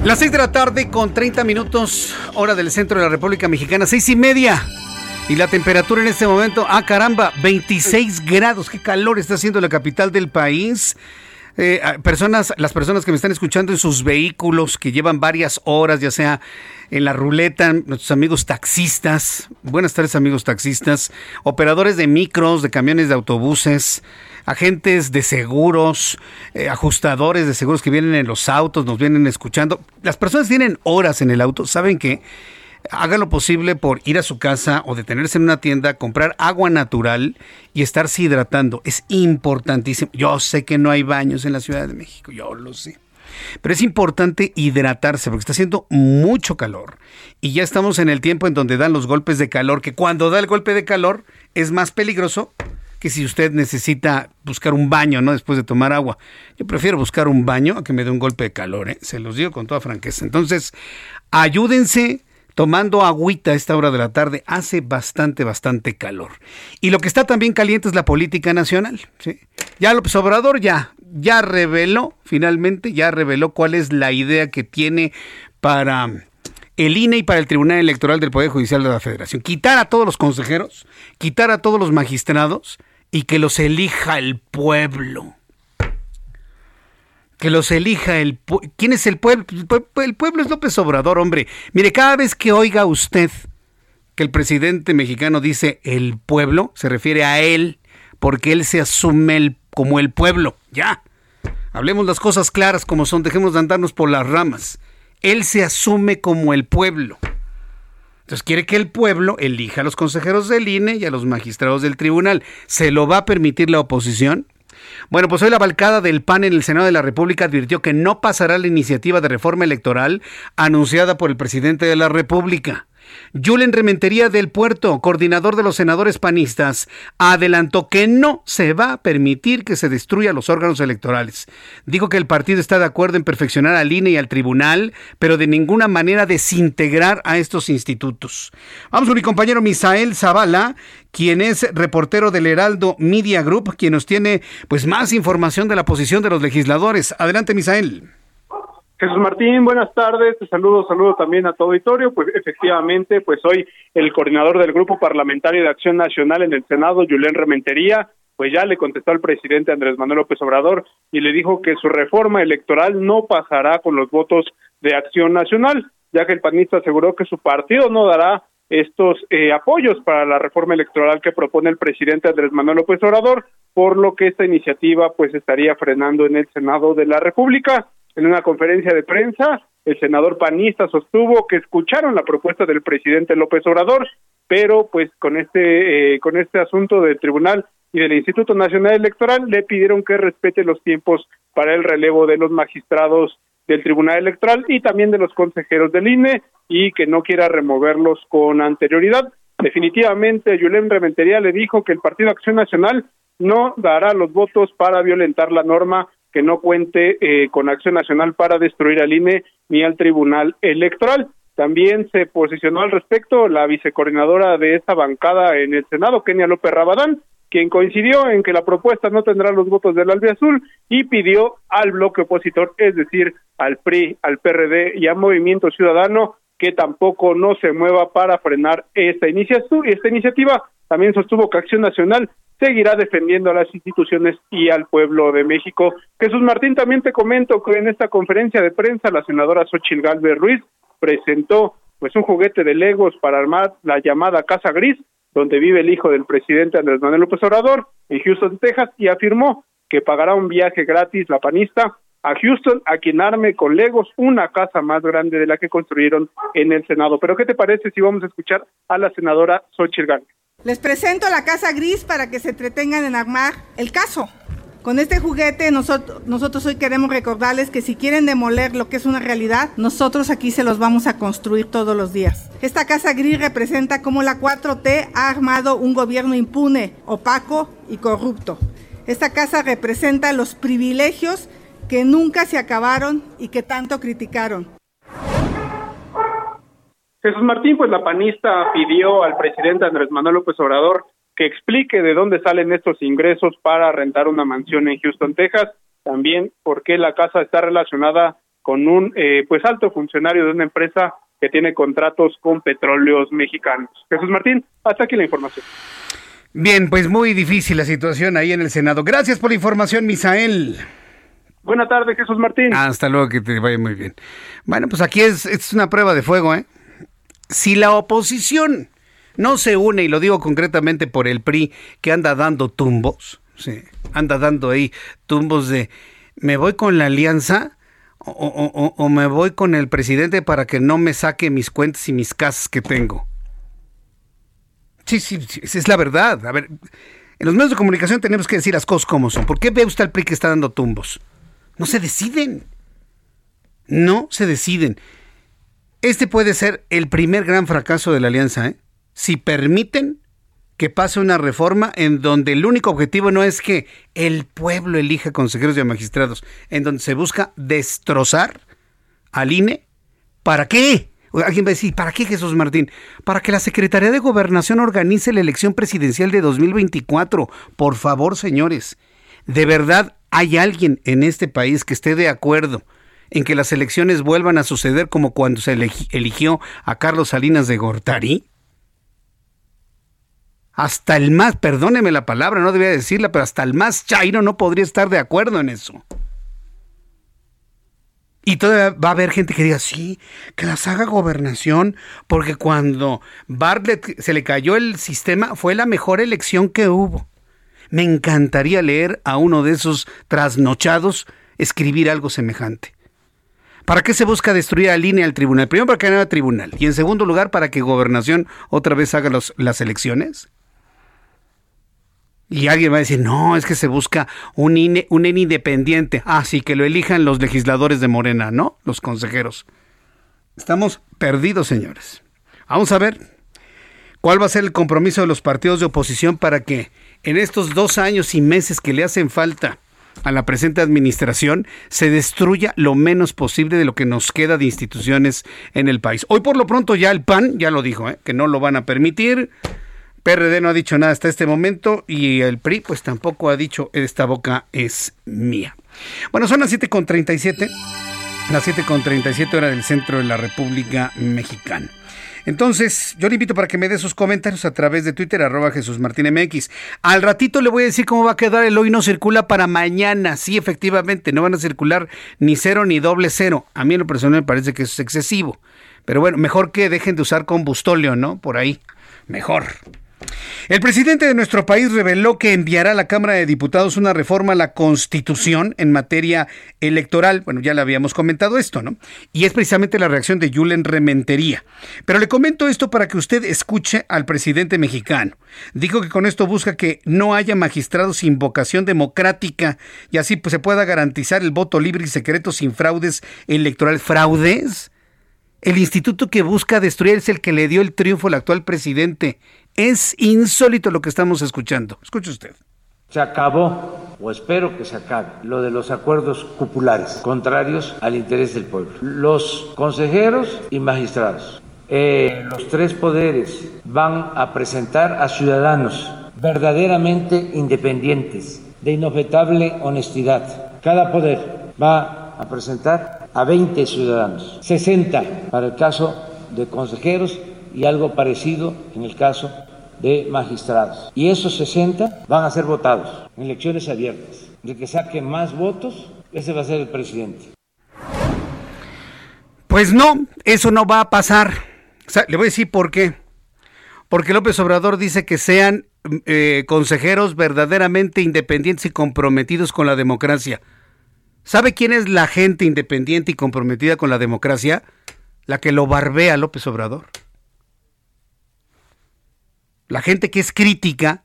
Las 6 de la tarde con 30 minutos, hora del centro de la República Mexicana, seis y media. Y la temperatura en este momento, ah caramba, 26 grados, qué calor está haciendo la capital del país. Eh, personas, las personas que me están escuchando en sus vehículos que llevan varias horas, ya sea en la ruleta, nuestros amigos taxistas, buenas tardes amigos taxistas, operadores de micros, de camiones de autobuses, agentes de seguros, eh, ajustadores de seguros que vienen en los autos, nos vienen escuchando. Las personas tienen horas en el auto, saben que haga lo posible por ir a su casa o detenerse en una tienda, comprar agua natural y estarse hidratando. Es importantísimo. Yo sé que no hay baños en la Ciudad de México, yo lo sé. Pero es importante hidratarse porque está haciendo mucho calor. Y ya estamos en el tiempo en donde dan los golpes de calor, que cuando da el golpe de calor es más peligroso que si usted necesita buscar un baño, ¿no? Después de tomar agua. Yo prefiero buscar un baño a que me dé un golpe de calor, ¿eh? Se los digo con toda franqueza. Entonces, ayúdense tomando agüita a esta hora de la tarde. Hace bastante, bastante calor. Y lo que está también caliente es la política nacional. ¿sí? Ya López Obrador ya, ya reveló, finalmente, ya reveló cuál es la idea que tiene para el INE y para el Tribunal Electoral del Poder Judicial de la Federación. Quitar a todos los consejeros, quitar a todos los magistrados y que los elija el pueblo. Que los elija el. ¿Quién es el pueblo? El pueblo es López Obrador, hombre. Mire, cada vez que oiga usted que el presidente mexicano dice el pueblo, se refiere a él, porque él se asume como el pueblo. Ya. Hablemos las cosas claras como son, dejemos de andarnos por las ramas. Él se asume como el pueblo. Entonces quiere que el pueblo elija a los consejeros del INE y a los magistrados del tribunal. ¿Se lo va a permitir la oposición? Bueno, pues hoy la balcada del PAN en el Senado de la República advirtió que no pasará la iniciativa de reforma electoral anunciada por el presidente de la República. Julen Rementería del Puerto, coordinador de los senadores panistas, adelantó que no se va a permitir que se destruya los órganos electorales. Dijo que el partido está de acuerdo en perfeccionar al INE y al tribunal, pero de ninguna manera desintegrar a estos institutos. Vamos con mi compañero Misael Zavala, quien es reportero del Heraldo Media Group, quien nos tiene pues más información de la posición de los legisladores. Adelante, Misael. Jesús Martín, buenas tardes, te saludo, saludo también a todo auditorio, pues efectivamente, pues hoy el coordinador del Grupo Parlamentario de Acción Nacional en el Senado, Julián Rementería, pues ya le contestó al presidente Andrés Manuel López Obrador y le dijo que su reforma electoral no pasará con los votos de Acción Nacional, ya que el panista aseguró que su partido no dará estos eh, apoyos para la reforma electoral que propone el presidente Andrés Manuel López Obrador, por lo que esta iniciativa pues estaría frenando en el Senado de la República. En una conferencia de prensa, el senador panista sostuvo que escucharon la propuesta del presidente López Obrador, pero pues con este eh, con este asunto del tribunal y del Instituto Nacional Electoral le pidieron que respete los tiempos para el relevo de los magistrados del Tribunal Electoral y también de los consejeros del INE y que no quiera removerlos con anterioridad. Definitivamente, Yulem Rementería le dijo que el Partido Acción Nacional no dará los votos para violentar la norma que no cuente eh, con acción nacional para destruir al INE ni al Tribunal Electoral. También se posicionó al respecto la vicecoordinadora de esta bancada en el Senado, Kenia López Rabadán, quien coincidió en que la propuesta no tendrá los votos del albiazul y pidió al bloque opositor, es decir, al PRI, al PRD y al Movimiento Ciudadano, que tampoco no se mueva para frenar esta iniciativa. Esta iniciativa también sostuvo que Acción Nacional seguirá defendiendo a las instituciones y al pueblo de México. Jesús Martín, también te comento que en esta conferencia de prensa la senadora Xochil Galvez Ruiz presentó pues un juguete de Legos para armar la llamada Casa Gris, donde vive el hijo del presidente Andrés Manuel López Obrador, en Houston, Texas, y afirmó que pagará un viaje gratis la panista a Houston a quien arme con Legos una casa más grande de la que construyeron en el Senado. Pero ¿qué te parece si vamos a escuchar a la senadora Xochitl? Les presento la casa gris para que se entretengan en armar el caso. Con este juguete nosotros, nosotros hoy queremos recordarles que si quieren demoler lo que es una realidad, nosotros aquí se los vamos a construir todos los días. Esta casa gris representa cómo la 4T ha armado un gobierno impune, opaco y corrupto. Esta casa representa los privilegios que nunca se acabaron y que tanto criticaron. Jesús Martín, pues la panista pidió al presidente Andrés Manuel López Obrador que explique de dónde salen estos ingresos para rentar una mansión en Houston, Texas, también por qué la casa está relacionada con un eh, pues alto funcionario de una empresa que tiene contratos con petróleos mexicanos. Jesús Martín, hasta aquí la información. Bien, pues muy difícil la situación ahí en el Senado. Gracias por la información, Misael. Buenas tardes, Jesús Martín. hasta luego, que te vaya muy bien. Bueno, pues aquí es, es una prueba de fuego, ¿eh? Si la oposición no se une, y lo digo concretamente por el PRI, que anda dando tumbos, sí, anda dando ahí tumbos de me voy con la alianza o, me voy con el presidente para que no me saque mis cuentas y mis casas que tengo. Sí, sí, es la verdad. A ver, en los medios de comunicación tenemos que decir las cosas como son. ¿Por qué ve usted al PRI que está dando tumbos? No se deciden. No se deciden. Este puede ser el primer gran fracaso de la alianza, ¿eh? si permiten que pase una reforma en donde el único objetivo no es que el pueblo elija consejeros y magistrados, en donde se busca destrozar al INE. ¿Para qué? Alguien va a decir, ¿para qué Jesús Martín? Para que la Secretaría de Gobernación organice la elección presidencial de 2024. Por favor, señores, ¿de verdad hay alguien en este país que esté de acuerdo en que las elecciones vuelvan a suceder como cuando se eligió a Carlos Salinas de Gortari? hasta el más, perdóneme la palabra, no debía decirla, pero hasta el más chairo no podría estar de acuerdo en eso. Y todavía va a haber gente que diga, sí, que las haga gobernación, porque cuando Bartlett se le cayó el sistema fue la mejor elección que hubo. Me encantaría leer a uno de esos trasnochados escribir algo semejante. ¿Para qué se busca destruir a línea al tribunal? Primero para que haya tribunal y en segundo lugar para que gobernación otra vez haga las elecciones. Y alguien va a decir, no, es que se busca un INE, un INE independiente. Ah, sí, que lo elijan los legisladores de Morena, ¿no? Los consejeros. Estamos perdidos, señores. Vamos a ver cuál va a ser el compromiso de los partidos de oposición para que en estos dos años y meses que le hacen falta a la presente administración se destruya lo menos posible de lo que nos queda de instituciones en el país. Hoy por lo pronto ya el PAN ya lo dijo, ¿eh? que no lo van a permitir. PRD no ha dicho nada hasta este momento y el PRI pues tampoco ha dicho esta boca es mía. Bueno, son las 7.37, las 7.37 hora del centro de la República Mexicana. Entonces, yo le invito para que me dé sus comentarios a través de Twitter, arroba Jesús Martín MX. Al ratito le voy a decir cómo va a quedar el hoy no circula para mañana. Sí, efectivamente, no van a circular ni cero ni doble cero. A mí en lo personal me parece que eso es excesivo. Pero bueno, mejor que dejen de usar combustóleo, ¿no? Por ahí. Mejor. El presidente de nuestro país reveló que enviará a la Cámara de Diputados una reforma a la Constitución en materia electoral. Bueno, ya le habíamos comentado esto, ¿no? Y es precisamente la reacción de Julen Rementería. Pero le comento esto para que usted escuche al presidente mexicano. Dijo que con esto busca que no haya magistrados sin vocación democrática y así pues, se pueda garantizar el voto libre y secreto sin fraudes electorales. ¿Fraudes? El instituto que busca destruir es el que le dio el triunfo al actual presidente es insólito lo que estamos escuchando. Escuche usted. Se acabó, o espero que se acabe, lo de los acuerdos cupulares, contrarios al interés del pueblo. Los consejeros y magistrados, eh, los tres poderes van a presentar a ciudadanos verdaderamente independientes, de inobjetable honestidad. Cada poder va a presentar a 20 ciudadanos, 60 para el caso de consejeros y algo parecido en el caso de magistrados. Y esos 60 van a ser votados en elecciones abiertas. De que saque más votos, ese va a ser el presidente. Pues no, eso no va a pasar. le voy a decir por qué. Porque López Obrador dice que sean eh, consejeros verdaderamente independientes y comprometidos con la democracia. ¿Sabe quién es la gente independiente y comprometida con la democracia? La que lo barbea López Obrador. La gente que es crítica,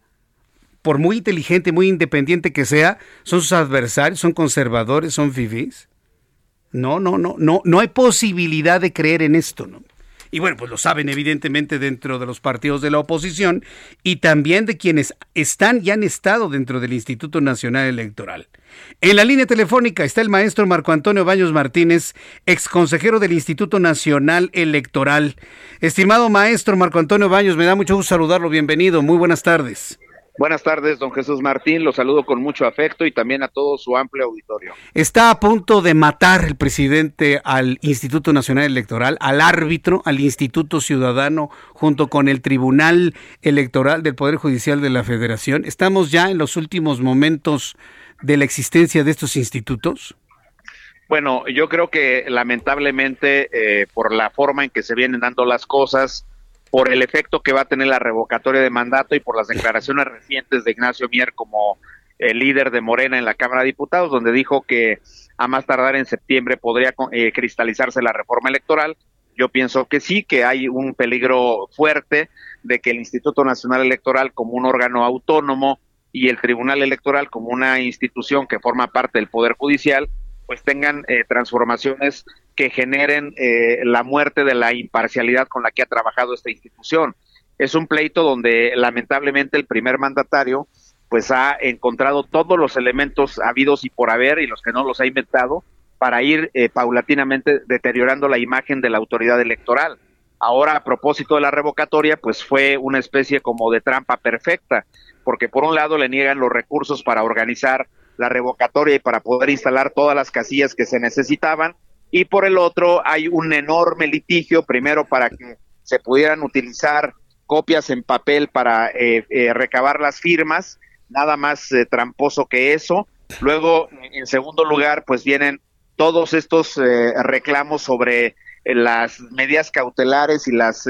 por muy inteligente, muy independiente que sea, son sus adversarios, son conservadores, son fifís. No, no, no, no, no hay posibilidad de creer en esto, ¿no? Y bueno, pues lo saben evidentemente dentro de los partidos de la oposición y también de quienes están y han estado dentro del Instituto Nacional Electoral. En la línea telefónica está el maestro Marco Antonio Baños Martínez, ex consejero del Instituto Nacional Electoral. Estimado maestro Marco Antonio Baños, me da mucho gusto saludarlo. Bienvenido. Muy buenas tardes. Buenas tardes, don Jesús Martín. Lo saludo con mucho afecto y también a todo su amplio auditorio. Está a punto de matar el presidente al Instituto Nacional Electoral, al árbitro, al Instituto Ciudadano, junto con el Tribunal Electoral del Poder Judicial de la Federación. Estamos ya en los últimos momentos de la existencia de estos institutos. Bueno, yo creo que lamentablemente eh, por la forma en que se vienen dando las cosas, por el efecto que va a tener la revocatoria de mandato y por las declaraciones recientes de Ignacio Mier como el líder de Morena en la Cámara de Diputados, donde dijo que a más tardar en septiembre podría eh, cristalizarse la reforma electoral. Yo pienso que sí, que hay un peligro fuerte de que el Instituto Nacional Electoral como un órgano autónomo y el Tribunal Electoral como una institución que forma parte del Poder Judicial, pues tengan eh, transformaciones que generen eh, la muerte de la imparcialidad con la que ha trabajado esta institución. Es un pleito donde lamentablemente el primer mandatario pues ha encontrado todos los elementos habidos y por haber y los que no los ha inventado para ir eh, paulatinamente deteriorando la imagen de la autoridad electoral. Ahora, a propósito de la revocatoria, pues fue una especie como de trampa perfecta, porque por un lado le niegan los recursos para organizar la revocatoria y para poder instalar todas las casillas que se necesitaban, y por el otro hay un enorme litigio, primero para que se pudieran utilizar copias en papel para eh, eh, recabar las firmas, nada más eh, tramposo que eso. Luego, en segundo lugar, pues vienen todos estos reclamos sobre las medidas cautelares y las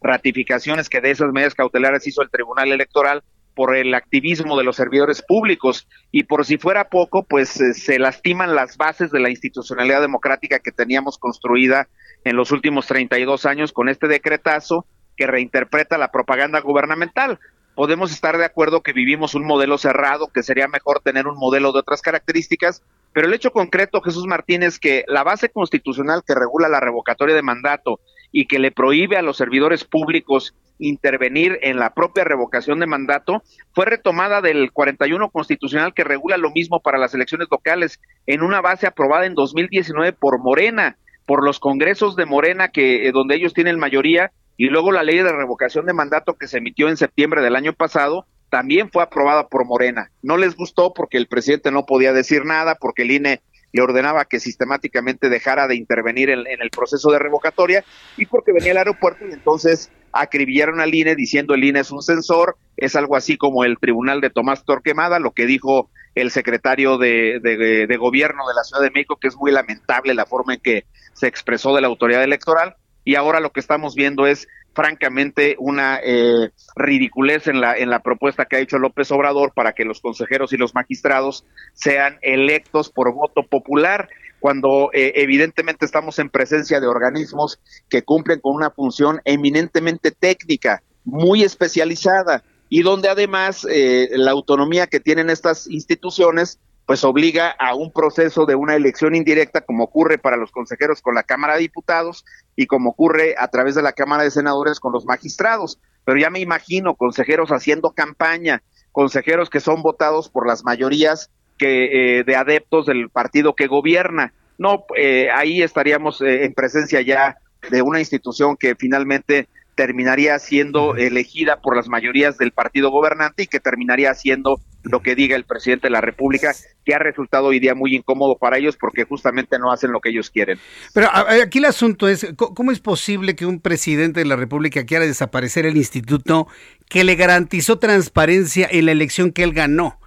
ratificaciones que de esas medidas cautelares hizo el Tribunal Electoral por el activismo de los servidores públicos y por si fuera poco, pues eh, se lastiman las bases de la institucionalidad democrática que teníamos construida en los últimos 32 años con este decretazo que reinterpreta la propaganda gubernamental. Podemos estar de acuerdo que vivimos un modelo cerrado, que sería mejor tener un modelo de otras características, pero el hecho concreto, Jesús Martínez, que la base constitucional que regula la revocatoria de mandato y que le prohíbe a los servidores públicos intervenir en la propia revocación de mandato fue retomada del 41 constitucional que regula lo mismo para las elecciones locales en una base aprobada en 2019 por Morena, por los congresos de Morena que eh, donde ellos tienen mayoría y luego la ley de revocación de mandato que se emitió en septiembre del año pasado también fue aprobada por Morena. No les gustó porque el presidente no podía decir nada, porque el INE le ordenaba que sistemáticamente dejara de intervenir en, el proceso de revocatoria y porque venía al aeropuerto y entonces acribillaron al INE diciendo el INE es un censor, es algo así como el tribunal de Tomás Torquemada, lo que dijo el secretario de, de, gobierno de la Ciudad de México, que es muy lamentable la forma en que se expresó de la autoridad electoral, y ahora lo que estamos viendo es francamente una eh, ridiculez en la en la propuesta que ha hecho López Obrador para que los consejeros y los magistrados sean electos por voto popular cuando eh, evidentemente estamos en presencia de organismos que cumplen con una función eminentemente técnica muy especializada y donde además eh, la autonomía que tienen estas instituciones pues obliga a un proceso de una elección indirecta como ocurre para los consejeros con la Cámara de Diputados y como ocurre a través de la Cámara de Senadores con los magistrados. Pero ya me imagino consejeros haciendo campaña, consejeros que son votados por las mayorías que eh, de adeptos del partido que gobierna. No, eh, ahí estaríamos eh, en presencia ya de una institución que finalmente terminaría siendo elegida por las mayorías del partido gobernante y que terminaría haciendo lo que diga el presidente de la República, que ha resultado hoy día muy incómodo para ellos porque justamente no hacen lo que ellos quieren. Pero aquí el asunto es, ¿cómo es posible que un presidente de la República quiera desaparecer el instituto que le garantizó transparencia en la elección que él ganó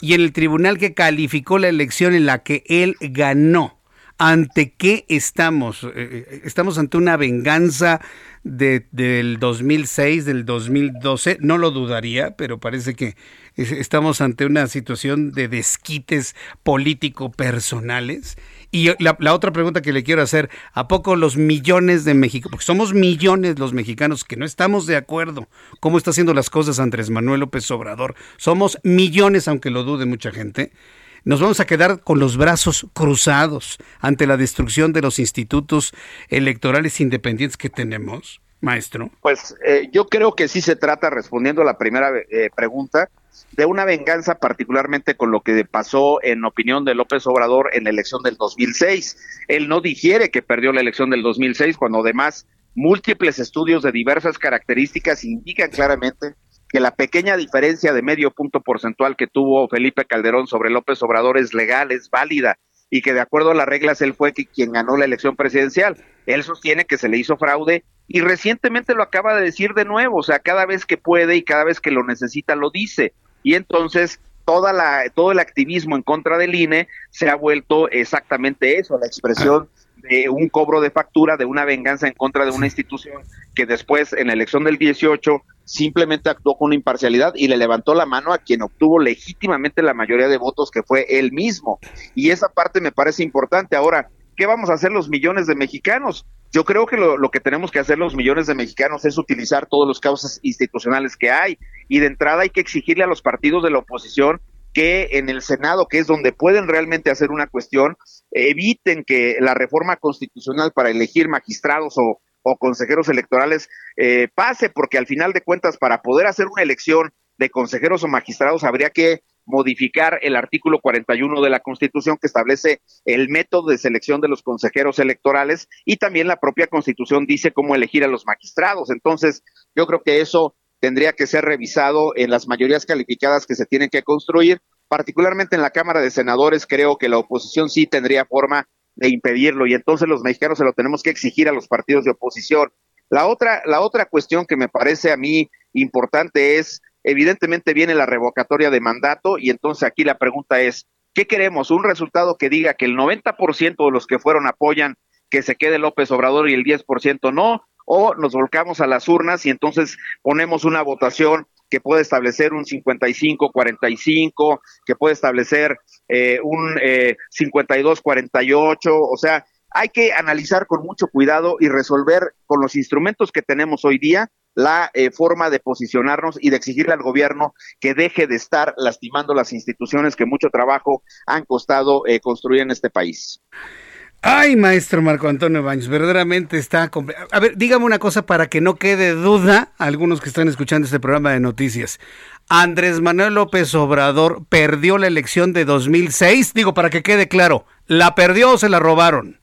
y en el tribunal que calificó la elección en la que él ganó? ¿Ante qué estamos? Eh, eh, ¿Estamos ante una venganza de, del 2006, del 2012? No lo dudaría, pero parece que estamos ante una situación de desquites político-personales. Y la, la, otra pregunta que le quiero hacer, ¿a poco los millones de mexicanos, porque somos millones los mexicanos que no estamos de acuerdo cómo está haciendo las cosas Andrés Manuel López Obrador? Somos millones, aunque lo dude mucha gente nos vamos a quedar con los brazos cruzados ante la destrucción de los institutos electorales independientes que tenemos, maestro? Pues eh, yo creo que sí se trata, respondiendo a la primera eh, pregunta, de una venganza particularmente con lo que pasó en opinión de López Obrador en la elección del 2006. Él no digiere que perdió la elección del 2006 cuando además múltiples estudios de diversas características indican claramente que la pequeña diferencia de medio punto porcentual que tuvo Felipe Calderón sobre López Obrador es legal, es válida y que de acuerdo a las reglas él fue quien ganó la elección presidencial. Él sostiene que se le hizo fraude y recientemente lo acaba de decir de nuevo, o sea, cada vez que puede y cada vez que lo necesita lo dice. Y entonces toda la, todo el activismo en contra del INE se ha vuelto exactamente eso, la expresión de un cobro de factura, de una venganza en contra de una institución que después en la elección del 18 simplemente actuó con imparcialidad y le levantó la mano a quien obtuvo legítimamente la mayoría de votos, que fue él mismo. Y esa parte me parece importante. Ahora, ¿qué vamos a hacer los millones de mexicanos? Yo creo que lo, lo, que tenemos que hacer los millones de mexicanos es utilizar todos los causas institucionales que hay y de entrada hay que exigirle a los partidos de la oposición que en el Senado, que es donde pueden realmente hacer una cuestión, eviten que la reforma constitucional para elegir magistrados o, o consejeros electorales eh, pase, porque al final de cuentas, para poder hacer una elección de consejeros o magistrados, habría que modificar el artículo 41 de la Constitución que establece el método de selección de los consejeros electorales y también la propia Constitución dice cómo elegir a los magistrados. Entonces, yo creo que eso tendría que ser revisado en las mayorías calificadas que se tienen que construir, particularmente en la Cámara de Senadores, creo que la oposición sí tendría forma de impedirlo y entonces los mexicanos se lo tenemos que exigir a los partidos de oposición. La otra, la otra cuestión que me parece a mí importante es, evidentemente viene la revocatoria de mandato y entonces aquí la pregunta es, ¿qué queremos? ¿Un resultado que diga que el 90% de los que fueron apoyan que se quede López Obrador y el 10% no? o nos volcamos a las urnas y entonces ponemos una votación que puede establecer un 55-45, que puede establecer eh, un eh, 52-48, o sea, hay que analizar con mucho cuidado y resolver con los instrumentos que tenemos hoy día la eh, forma de posicionarnos y de exigirle al gobierno que deje de estar lastimando las instituciones que mucho trabajo han costado eh, construir en este país. Ay, maestro Marco Antonio Baños, verdaderamente está... A ver, dígame una cosa para que no quede duda a algunos que están escuchando este programa de noticias. Andrés Manuel López Obrador perdió la elección de 2006, digo para que quede claro, ¿la perdió o se la robaron?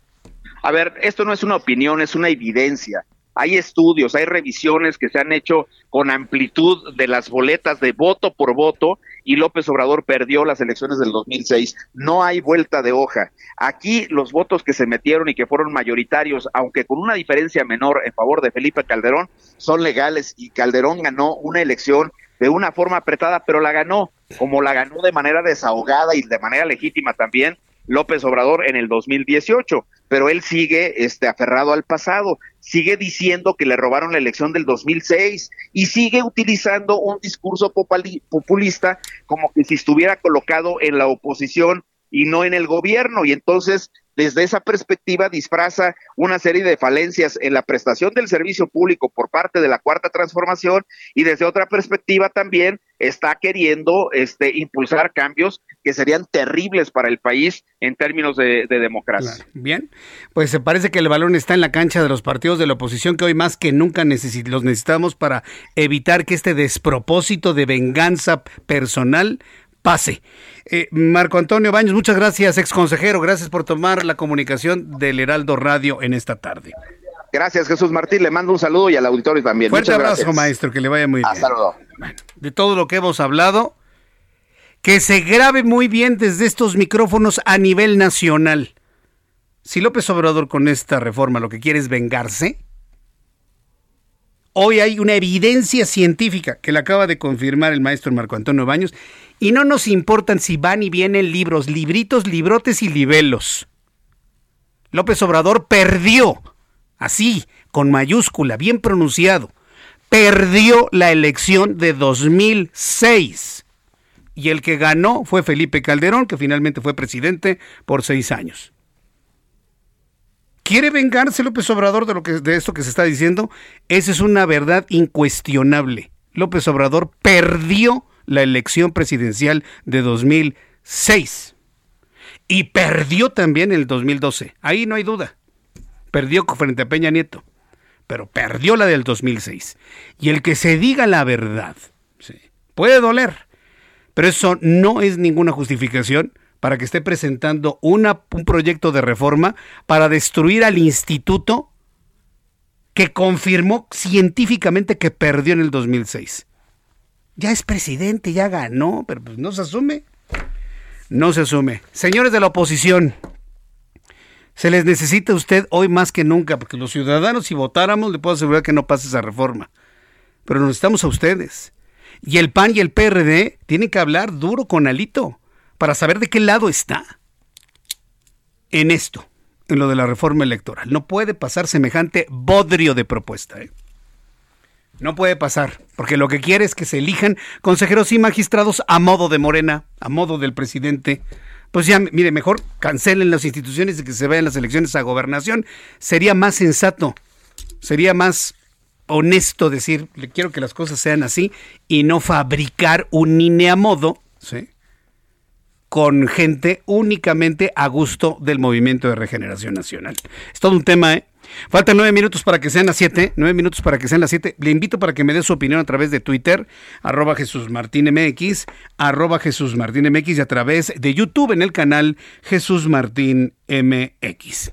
A ver, esto no es una opinión, es una evidencia. Hay estudios, hay revisiones que se han hecho con amplitud de las boletas de voto por voto y López Obrador perdió las elecciones del 2006. No hay vuelta de hoja. Aquí los votos que se metieron y que fueron mayoritarios, aunque con una diferencia menor en favor de Felipe Calderón, son legales y Calderón ganó una elección de una forma apretada, pero la ganó, como la ganó de manera desahogada y de manera legítima también López Obrador en el 2018, pero él sigue este aferrado al pasado, sigue diciendo que le robaron la elección del 2006 y sigue utilizando un discurso populista como que si estuviera colocado en la oposición y no en el gobierno. Y entonces desde esa perspectiva disfraza una serie de falencias en la prestación del servicio público por parte de la cuarta transformación y desde otra perspectiva también está queriendo este impulsar cambios que serían terribles para el país en términos de, democracia. Bien, pues se parece que el balón está en la cancha de los partidos de la oposición que hoy más que nunca los necesitamos para evitar que este despropósito de venganza personal pase. Eh, Marco Antonio Baños, muchas gracias, ex consejero. Gracias por tomar la comunicación del Heraldo Radio en esta tarde. Gracias, Jesús Martín. Le mando un saludo y al auditorio también. Fuerte Muchas abrazo, gracias. maestro, que le vaya muy bien. Hasta luego. de todo lo que hemos hablado, que se grabe muy bien desde estos micrófonos a nivel nacional. Si López Obrador con esta reforma lo que quiere es vengarse, hoy hay una evidencia científica que la acaba de confirmar el maestro Marco Antonio Baños, y no nos importan si van y vienen libros, libritos, librotes y libelos. López Obrador perdió, así, con mayúscula, bien pronunciado, perdió la elección de 2006. Y el que ganó fue Felipe Calderón, que finalmente fue presidente por seis años. ¿Quiere vengarse López Obrador de, lo que, de esto que se está diciendo? Esa es una verdad incuestionable. López Obrador perdió la elección presidencial de 2006 y perdió también el 2012. Ahí no hay duda. Perdió frente a Peña Nieto, pero perdió la del 2006. Y el que se diga la verdad, sí, puede doler, pero eso no es ninguna justificación para que esté presentando una, un proyecto de reforma para destruir al instituto que confirmó científicamente que perdió en el 2006. Ya es presidente, ya ganó, pero pues no se asume. No se asume. Señores de la oposición, se les necesita a usted hoy más que nunca, porque los ciudadanos si votáramos le puedo asegurar que no pase esa reforma. Pero necesitamos a ustedes. Y el PAN y el PRD tienen que hablar duro con Alito para saber de qué lado está en esto, en lo de la reforma electoral. No puede pasar semejante bodrio de propuesta. ¿eh? No puede pasar, porque lo que quiere es que se elijan consejeros y magistrados a modo de Morena, a modo del presidente. Pues ya, mire, mejor cancelen las instituciones y que se vayan las elecciones a gobernación. Sería más sensato, sería más honesto decir, le quiero que las cosas sean así y no fabricar un INE a modo, ¿sí? con gente únicamente a gusto del movimiento de regeneración nacional. Es todo un tema, ¿eh? Faltan nueve minutos para que sean las siete, nueve minutos para que sean las siete. Le invito para que me dé su opinión a través de Twitter, arroba Jesús Martín MX, arroba Jesús Martín MX y a través de YouTube en el canal Jesús Martín MX.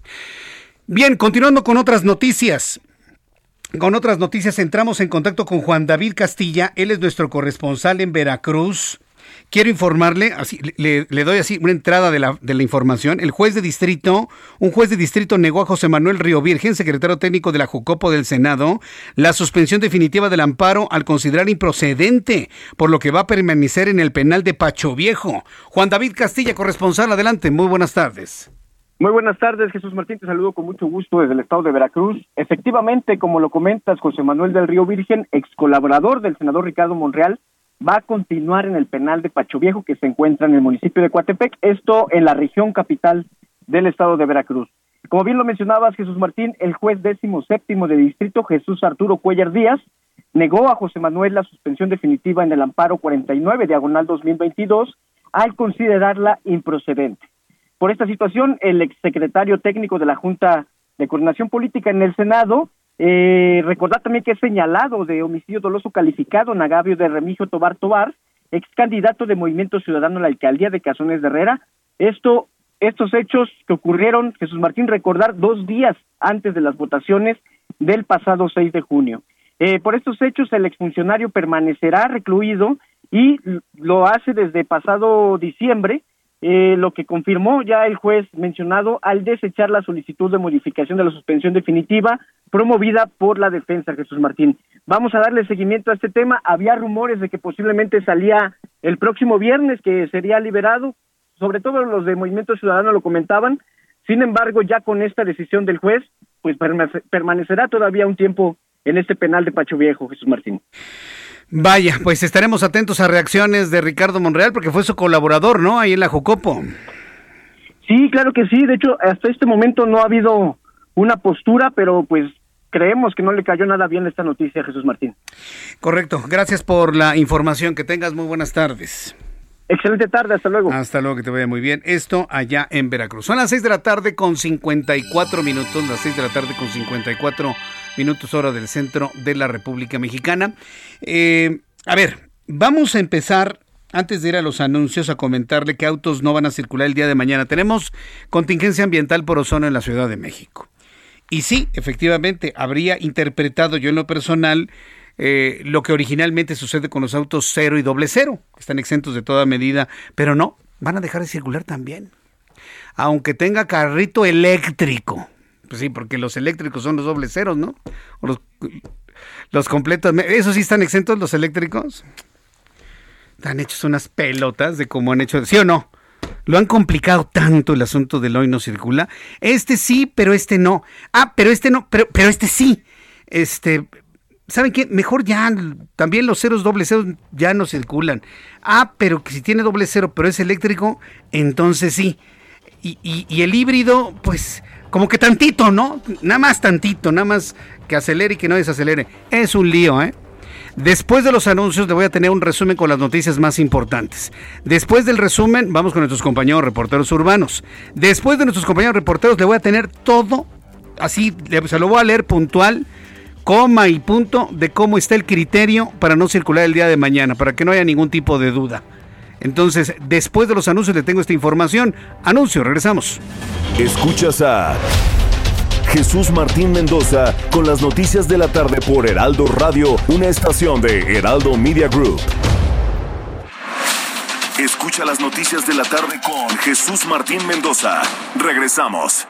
Bien, continuando con otras noticias. Con otras noticias entramos en contacto con Juan David Castilla, él es nuestro corresponsal en Veracruz. Quiero informarle, así, le, doy así una entrada de la, de la información. El juez de distrito, un juez de distrito negó a José Manuel Río Virgen, secretario técnico de la Jucopo del Senado, la suspensión definitiva del amparo al considerar improcedente, por lo que va a permanecer en el penal de Pacho Viejo. Juan David Castilla, corresponsal, adelante, muy buenas tardes. Muy buenas tardes, Jesús Martín, te saludo con mucho gusto desde el estado de Veracruz. Efectivamente, como lo comentas, José Manuel del Río Virgen, ex colaborador del senador Ricardo Monreal, va a continuar en el penal de Pacho Viejo que se encuentra en el municipio de Coatepec, esto en la región capital del estado de Veracruz. Como bien lo mencionabas, Jesús Martín, el juez décimo séptimo de distrito, Jesús Arturo Cuellar Díaz, negó a José Manuel la suspensión definitiva en el amparo 49 diagonal 2022 al considerarla improcedente. Por esta situación, el exsecretario técnico de la Junta de Coordinación Política en el Senado, eh, recordar también que es señalado de homicidio doloso calificado en agravio de Remigio Tobar Tobar, ex candidato de Movimiento Ciudadano a la alcaldía de Cazones de Herrera. Esto, estos hechos que ocurrieron, Jesús Martín, recordar dos días antes de las votaciones del pasado 6 de junio. Eh, por estos hechos, el exfuncionario permanecerá recluido y lo hace desde pasado diciembre, eh, lo que confirmó ya el juez mencionado al desechar la solicitud de modificación de la suspensión definitiva promovida por la defensa Jesús Martín. Vamos a darle seguimiento a este tema. Había rumores de que posiblemente salía el próximo viernes que sería liberado, sobre todo los de Movimiento Ciudadano lo comentaban. Sin embargo, ya con esta decisión del juez, pues permanecerá todavía un tiempo en este penal de Pacho Viejo, Jesús Martín. Vaya, pues estaremos atentos a reacciones de Ricardo Monreal porque fue su colaborador, ¿no? Ahí en la Jocopo. Sí, claro que sí. De hecho, hasta este momento no ha habido una postura, pero pues creemos que no le cayó nada bien esta noticia a Jesús Martín. Correcto. Gracias por la información. Que tengas muy buenas tardes. Excelente tarde, hasta luego. Hasta luego, que te vaya muy bien. Esto allá en Veracruz. Son las 6 de la tarde con 54 minutos, las 6 de la tarde con 54 minutos hora del centro de la República Mexicana. Eh, a ver, vamos a empezar antes de ir a los anuncios, a comentarle que autos no van a circular el día de mañana. Tenemos contingencia ambiental por ozono en la Ciudad de México. Y sí, efectivamente, habría interpretado yo en lo personal eh, lo que originalmente sucede con los autos cero y doble cero, que están exentos de toda medida, pero no, van a dejar de circular también. Aunque tenga carrito eléctrico. Pues sí, porque los eléctricos son los doble ceros, ¿no? los, completos, ¿esos sí están exentos los eléctricos? Están hechos unas pelotas de cómo han hecho, ¿sí o no? Lo han complicado tanto el asunto del hoy no circula. Este sí, pero este no. Ah, pero este no, pero, pero este sí. Este, ¿saben qué? Mejor ya, también los ceros doble ceros ya no circulan. Ah, pero si tiene doble cero, pero es eléctrico, entonces sí. Y, el híbrido, pues, como que tantito, ¿no? Nada más tantito, nada más que acelere y que no desacelere. Es un lío, ¿eh? Después de los anuncios le voy a tener un resumen con las noticias más importantes. Después del resumen vamos con nuestros compañeros reporteros urbanos. Después de nuestros compañeros reporteros le voy a tener todo, así se lo voy a leer puntual, coma y punto de cómo está el criterio para no circular el día de mañana, para que no haya ningún tipo de duda. Entonces, después de los anuncios le tengo esta información. Anuncio, regresamos. Escuchas a... Jesús Martín Mendoza con las noticias de la tarde por Heraldo Radio, una estación de Heraldo Media Group. Escucha las noticias de la tarde con Jesús Martín Mendoza. Regresamos.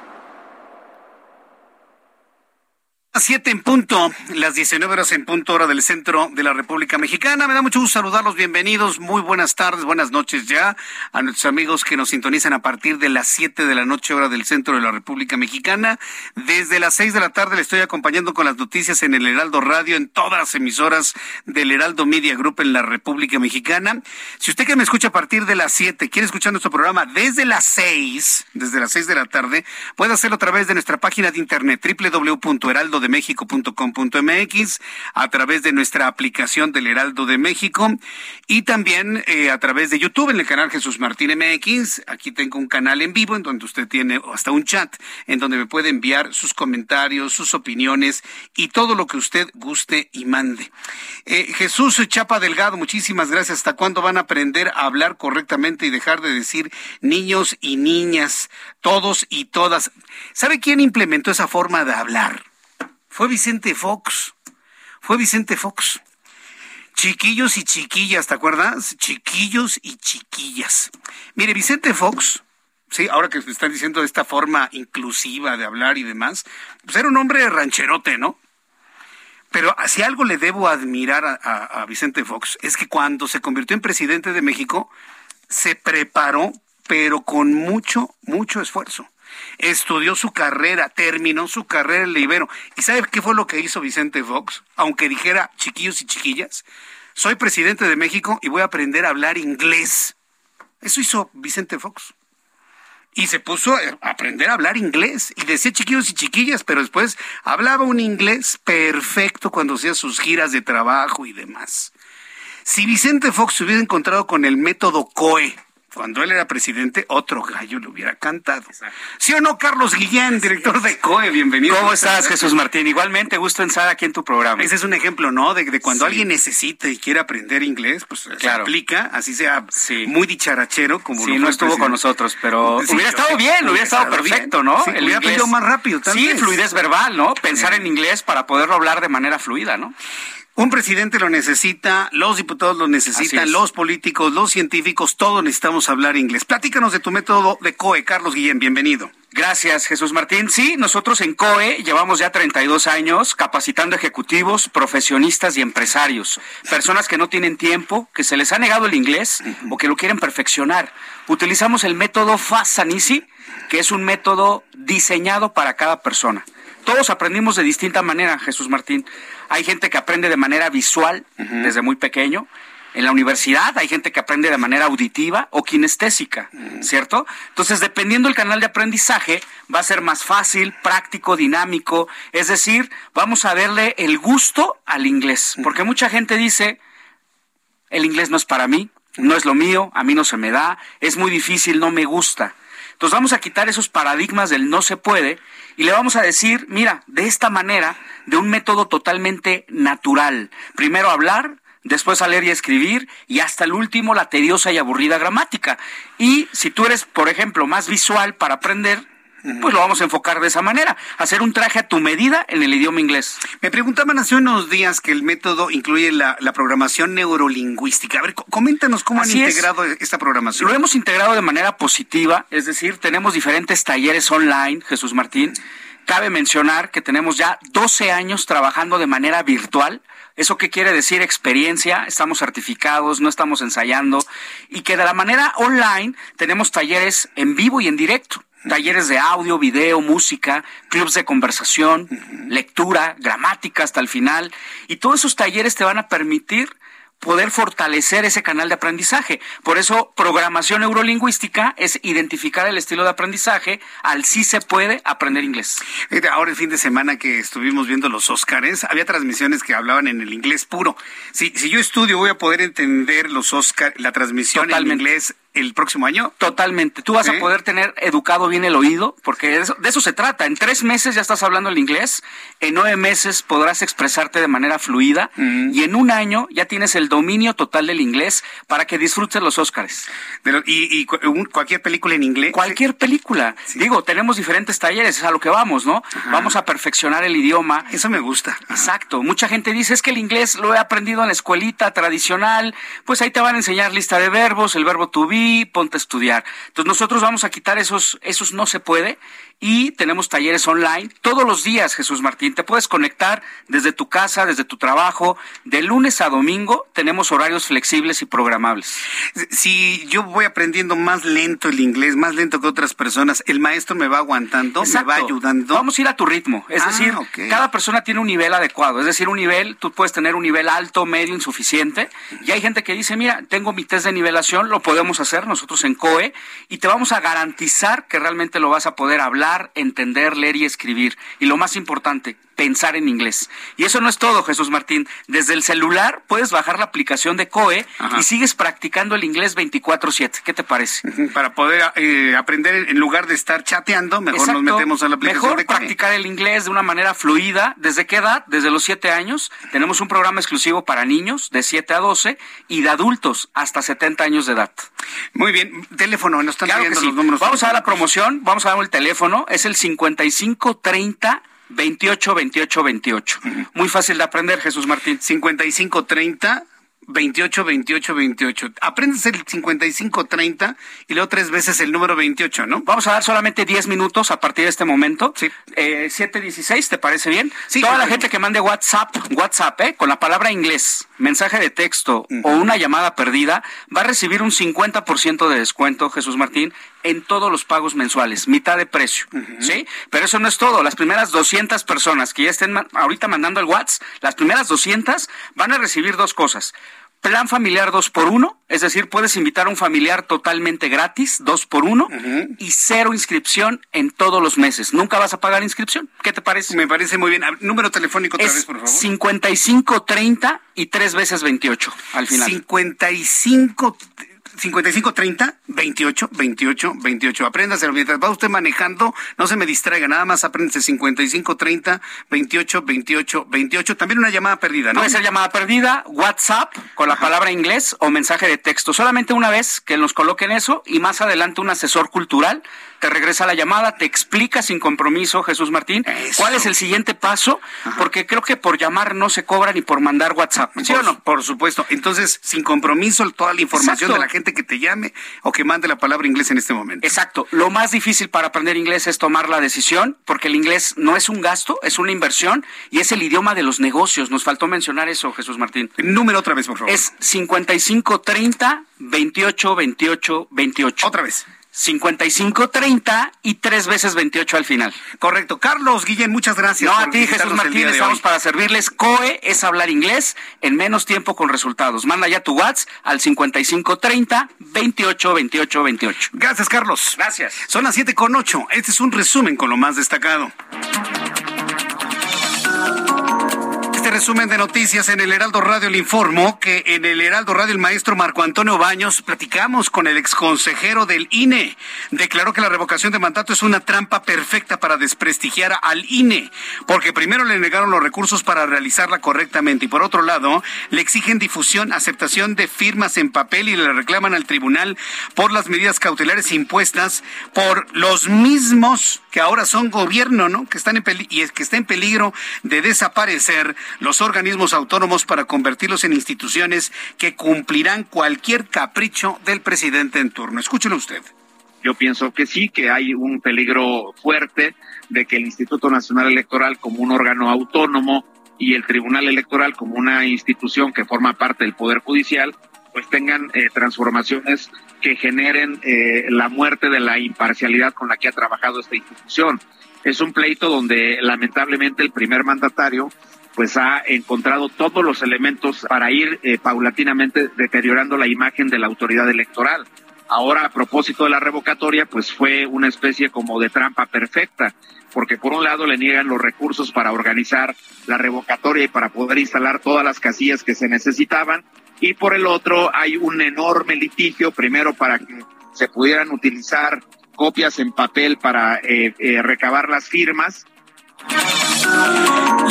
7 en punto, las 19 horas en punto hora del centro de la República Mexicana. Me da mucho gusto saludarlos, bienvenidos, muy buenas tardes, buenas noches ya a nuestros amigos que nos sintonizan a partir de las 7 de la noche hora del centro de la República Mexicana. Desde las 6 de la tarde le estoy acompañando con las noticias en el Heraldo Radio, en todas las emisoras del Heraldo Media Group en la República Mexicana. Si usted que me escucha a partir de las 7 quiere escuchar nuestro programa desde las 6, desde las 6 de la tarde, puede hacerlo a través de nuestra página de internet www.heraldo de México.com.mx, a través de nuestra aplicación del Heraldo de México y también eh, a través de YouTube en el canal Jesús Martín MX. Aquí tengo un canal en vivo en donde usted tiene hasta un chat en donde me puede enviar sus comentarios, sus opiniones y todo lo que usted guste y mande. Eh, Jesús Chapa Delgado, muchísimas gracias. ¿Hasta cuándo van a aprender a hablar correctamente y dejar de decir niños y niñas, todos y todas? ¿Sabe quién implementó esa forma de hablar? Fue Vicente Fox. Fue Vicente Fox. Chiquillos y chiquillas, ¿te acuerdas? Chiquillos y chiquillas. Mire, Vicente Fox, sí, ahora que me están diciendo de esta forma inclusiva de hablar y demás, pues era un hombre rancherote, ¿no? Pero si algo le debo admirar a, Vicente Fox es que cuando se convirtió en presidente de México, se preparó, pero con mucho, mucho esfuerzo estudió su carrera, terminó su carrera en Libero. ¿Y sabe qué fue lo que hizo Vicente Fox? Aunque dijera chiquillos y chiquillas, soy presidente de México y voy a aprender a hablar inglés. Eso hizo Vicente Fox. Y se puso a aprender a hablar inglés. Y decía chiquillos y chiquillas, pero después hablaba un inglés perfecto cuando hacía sus giras de trabajo y demás. Si Vicente Fox se hubiera encontrado con el método COE, cuando él era presidente, otro gallo le hubiera cantado. ¿Sí o no, Carlos Guillén, director de COE? Bienvenido. ¿Cómo estás, Jesús Martín? Igualmente, gusto en estar aquí en tu programa. Ese es un ejemplo, ¿no? De, cuando alguien necesita y quiere aprender inglés, pues se aplica, así sea muy dicharachero como Sí, no estuvo con nosotros, pero hubiera estado bien, hubiera, estado perfecto, ¿no? el hubiera más rápido, Sí, fluidez verbal, ¿no? Pensar en inglés para poderlo hablar de manera fluida, ¿no? Un presidente lo necesita, los diputados lo necesitan, los políticos, los científicos, todos necesitamos hablar inglés. Platícanos de tu método de COE, Carlos Guillén, bienvenido. Gracias, Jesús Martín. Sí, nosotros en COE llevamos ya 32 años capacitando ejecutivos, profesionistas y empresarios, personas que no tienen tiempo, que se les ha negado el inglés o que lo quieren perfeccionar. Utilizamos el método Fast and Easy, que es un método diseñado para cada persona. Todos aprendimos de distinta manera, Jesús Martín. Hay gente que aprende de manera visual desde muy pequeño. En la universidad hay gente que aprende de manera auditiva o kinestésica, ¿cierto? Entonces, dependiendo del canal de aprendizaje, va a ser más fácil, práctico, dinámico. Es decir, vamos a verle el gusto al inglés. Porque mucha gente dice, el inglés no es para mí, no es lo mío, a mí no se me da, es muy difícil, no me gusta. Entonces vamos a quitar esos paradigmas del no se puede y le vamos a decir, mira, de esta manera, de un método totalmente natural. Primero hablar, después leer y escribir y hasta el último la tediosa y aburrida gramática. Y si tú eres, por ejemplo, más visual para aprender, pues lo vamos a enfocar de esa manera, hacer un traje a tu medida en el idioma inglés. Me preguntaban hace unos días que el método incluye la, programación neurolingüística. A ver, coméntanos cómo han integrado esta programación. Lo hemos integrado de manera positiva, es decir, tenemos diferentes talleres online, Jesús Martín. Cabe mencionar que tenemos ya 12 años trabajando de manera virtual. ¿Eso qué quiere decir? Experiencia, estamos certificados, no estamos ensayando y que de la manera online tenemos talleres en vivo y en directo talleres de audio, video, música, clubs de conversación, lectura, gramática hasta el final. Y todos esos talleres te van a permitir poder fortalecer ese canal de aprendizaje. Por eso, programación neurolingüística es identificar el estilo de aprendizaje al sí se puede aprender inglés. Ahora el fin de semana que estuvimos viendo los Óscares, había transmisiones que hablaban en el inglés puro. Si, si yo estudio, voy a poder entender los Óscar, la transmisión en inglés el próximo año? Totalmente. Tú vas a poder tener educado bien el oído, porque de eso, se trata. En tres meses ya estás hablando el inglés, en nueve meses podrás expresarte de manera fluida y en un año ya tienes el dominio total del inglés para que disfrutes los Óscares. ¿Y, cualquier película en inglés? Cualquier película. Digo, tenemos diferentes talleres, es a lo que vamos, ¿no? Vamos a perfeccionar el idioma. Eso me gusta. Exacto. Mucha gente dice, es que el inglés lo he aprendido en la escuelita tradicional, pues ahí te van a enseñar lista de verbos, el verbo to be, ponte a estudiar. Entonces nosotros vamos a quitar esos, esos no se puede y tenemos talleres online todos los días, Jesús Martín. Te puedes conectar desde tu casa, desde tu trabajo. De lunes a domingo tenemos horarios flexibles y programables. Si yo voy aprendiendo más lento el inglés, más lento que otras personas, el maestro me va aguantando, me va ayudando. Vamos a ir a tu ritmo. Es ah, decir, cada persona tiene un nivel adecuado. Es decir, un nivel, tú puedes tener un nivel alto, medio, insuficiente. Y hay gente que dice, mira, tengo mi test de nivelación, lo podemos hacer nosotros en COE y te vamos a garantizar que realmente lo vas a poder hablar entender, leer y escribir. Y lo más importante, pensar en inglés. Y eso no es todo, Jesús Martín. Desde el celular puedes bajar la aplicación de COE y sigues practicando el inglés 24/7. ¿Qué te parece? Para poder eh, aprender en lugar de estar chateando, mejor nos metemos a la aplicación mejor de COE. practicar el inglés de una manera fluida. ¿Desde qué edad? Desde los 7 años. Tenemos un programa exclusivo para niños de 7 a 12 y de adultos hasta 70 años de edad. Muy bien. Teléfono, nos están los números. Vamos a dar la promoción, vamos a dar el teléfono. Es el 5530 28 28 28. Muy fácil de aprender, Jesús Martín. 55 30 28, 28, 28. Aprendes el 55, 30 y luego tres veces el número 28, ¿no? Vamos a dar solamente 10 minutos a partir de este momento. Sí. Eh, 716, ¿te parece bien? Sí. Toda la gente que mande WhatsApp, WhatsApp, ¿eh? Con la palabra inglés, mensaje de texto o una llamada perdida, va a recibir un 50% de descuento, Jesús Martín, en todos los pagos mensuales, mitad de precio, ¿sí? Pero eso no es todo. Las primeras 200 personas que ya estén ahorita mandando el WhatsApp, las primeras 200 van a recibir dos cosas Plan familiar 2 por 1 es decir, puedes invitar a un familiar totalmente gratis, 2 por 1 y cero inscripción en todos los meses. Nunca vas a pagar inscripción. ¿Qué te parece? Me parece muy bien. Número telefónico otra vez, por favor. 5530 y 3 veces 28 al final. 55 55 30 28 28 28. Apréndase mientras va usted manejando, no se me distraiga, nada más apréndase 55 30 28 28 28. También una llamada perdida, ¿no? Puede ser llamada perdida, WhatsApp con la palabra inglés o mensaje de texto. Solamente una vez que nos coloquen eso y más adelante un asesor cultural te regresa la llamada, te explica sin compromiso, Jesús Martín, cuál es el siguiente paso, porque creo que por llamar no se cobra ni por mandar WhatsApp. ¿Sí o no? Por supuesto. Entonces, sin compromiso, toda la información de la gente que te llame o que mande la palabra inglés en este momento. Exacto. Lo más difícil para aprender inglés es tomar la decisión, porque el inglés no es un gasto, es una inversión y es el idioma de los negocios. Nos faltó mencionar eso, Jesús Martín. número otra vez, por favor. Es 5530 28 28 28. Otra vez. 55-30 y tres veces 28 al final. Correcto. Carlos Guillén, muchas gracias. No, a ti, Jesús Martínez, estamos para servirles. COE es hablar inglés en menos tiempo con resultados. Manda ya tu WhatsApp al 55-30 28 28 28. Gracias, Carlos. Gracias. Son las 7 con 8. Este es un resumen con lo más destacado resumen de noticias en el Heraldo Radio le informo que en el Heraldo Radio el maestro Marco Antonio Baños platicamos con el exconsejero del INE. Declaró que la revocación de mandato es una trampa perfecta para desprestigiar al INE, porque primero le negaron los recursos para realizarla correctamente y por otro lado le exigen difusión, aceptación de firmas en papel y le reclaman al tribunal por las medidas cautelares impuestas por los mismos que ahora son gobierno, ¿no? Que están en y es que está en peligro de desaparecer los organismos autónomos para convertirlos en instituciones que cumplirán cualquier capricho del presidente en turno. Escúchelo usted. Yo pienso que sí, que hay un peligro fuerte de que el Instituto Nacional Electoral como un órgano autónomo y el Tribunal Electoral como una institución que forma parte del Poder Judicial, pues tengan eh, transformaciones que generen eh, la muerte de la imparcialidad con la que ha trabajado esta institución. Es un pleito donde lamentablemente el primer mandatario pues ha encontrado todos los elementos para ir eh, paulatinamente deteriorando la imagen de la autoridad electoral. Ahora, a propósito de la revocatoria, pues fue una especie como de trampa perfecta, porque por un lado le niegan los recursos para organizar la revocatoria y para poder instalar todas las casillas que se necesitaban, y por el otro hay un enorme litigio, primero para que se pudieran utilizar copias en papel para eh, eh, recabar las firmas,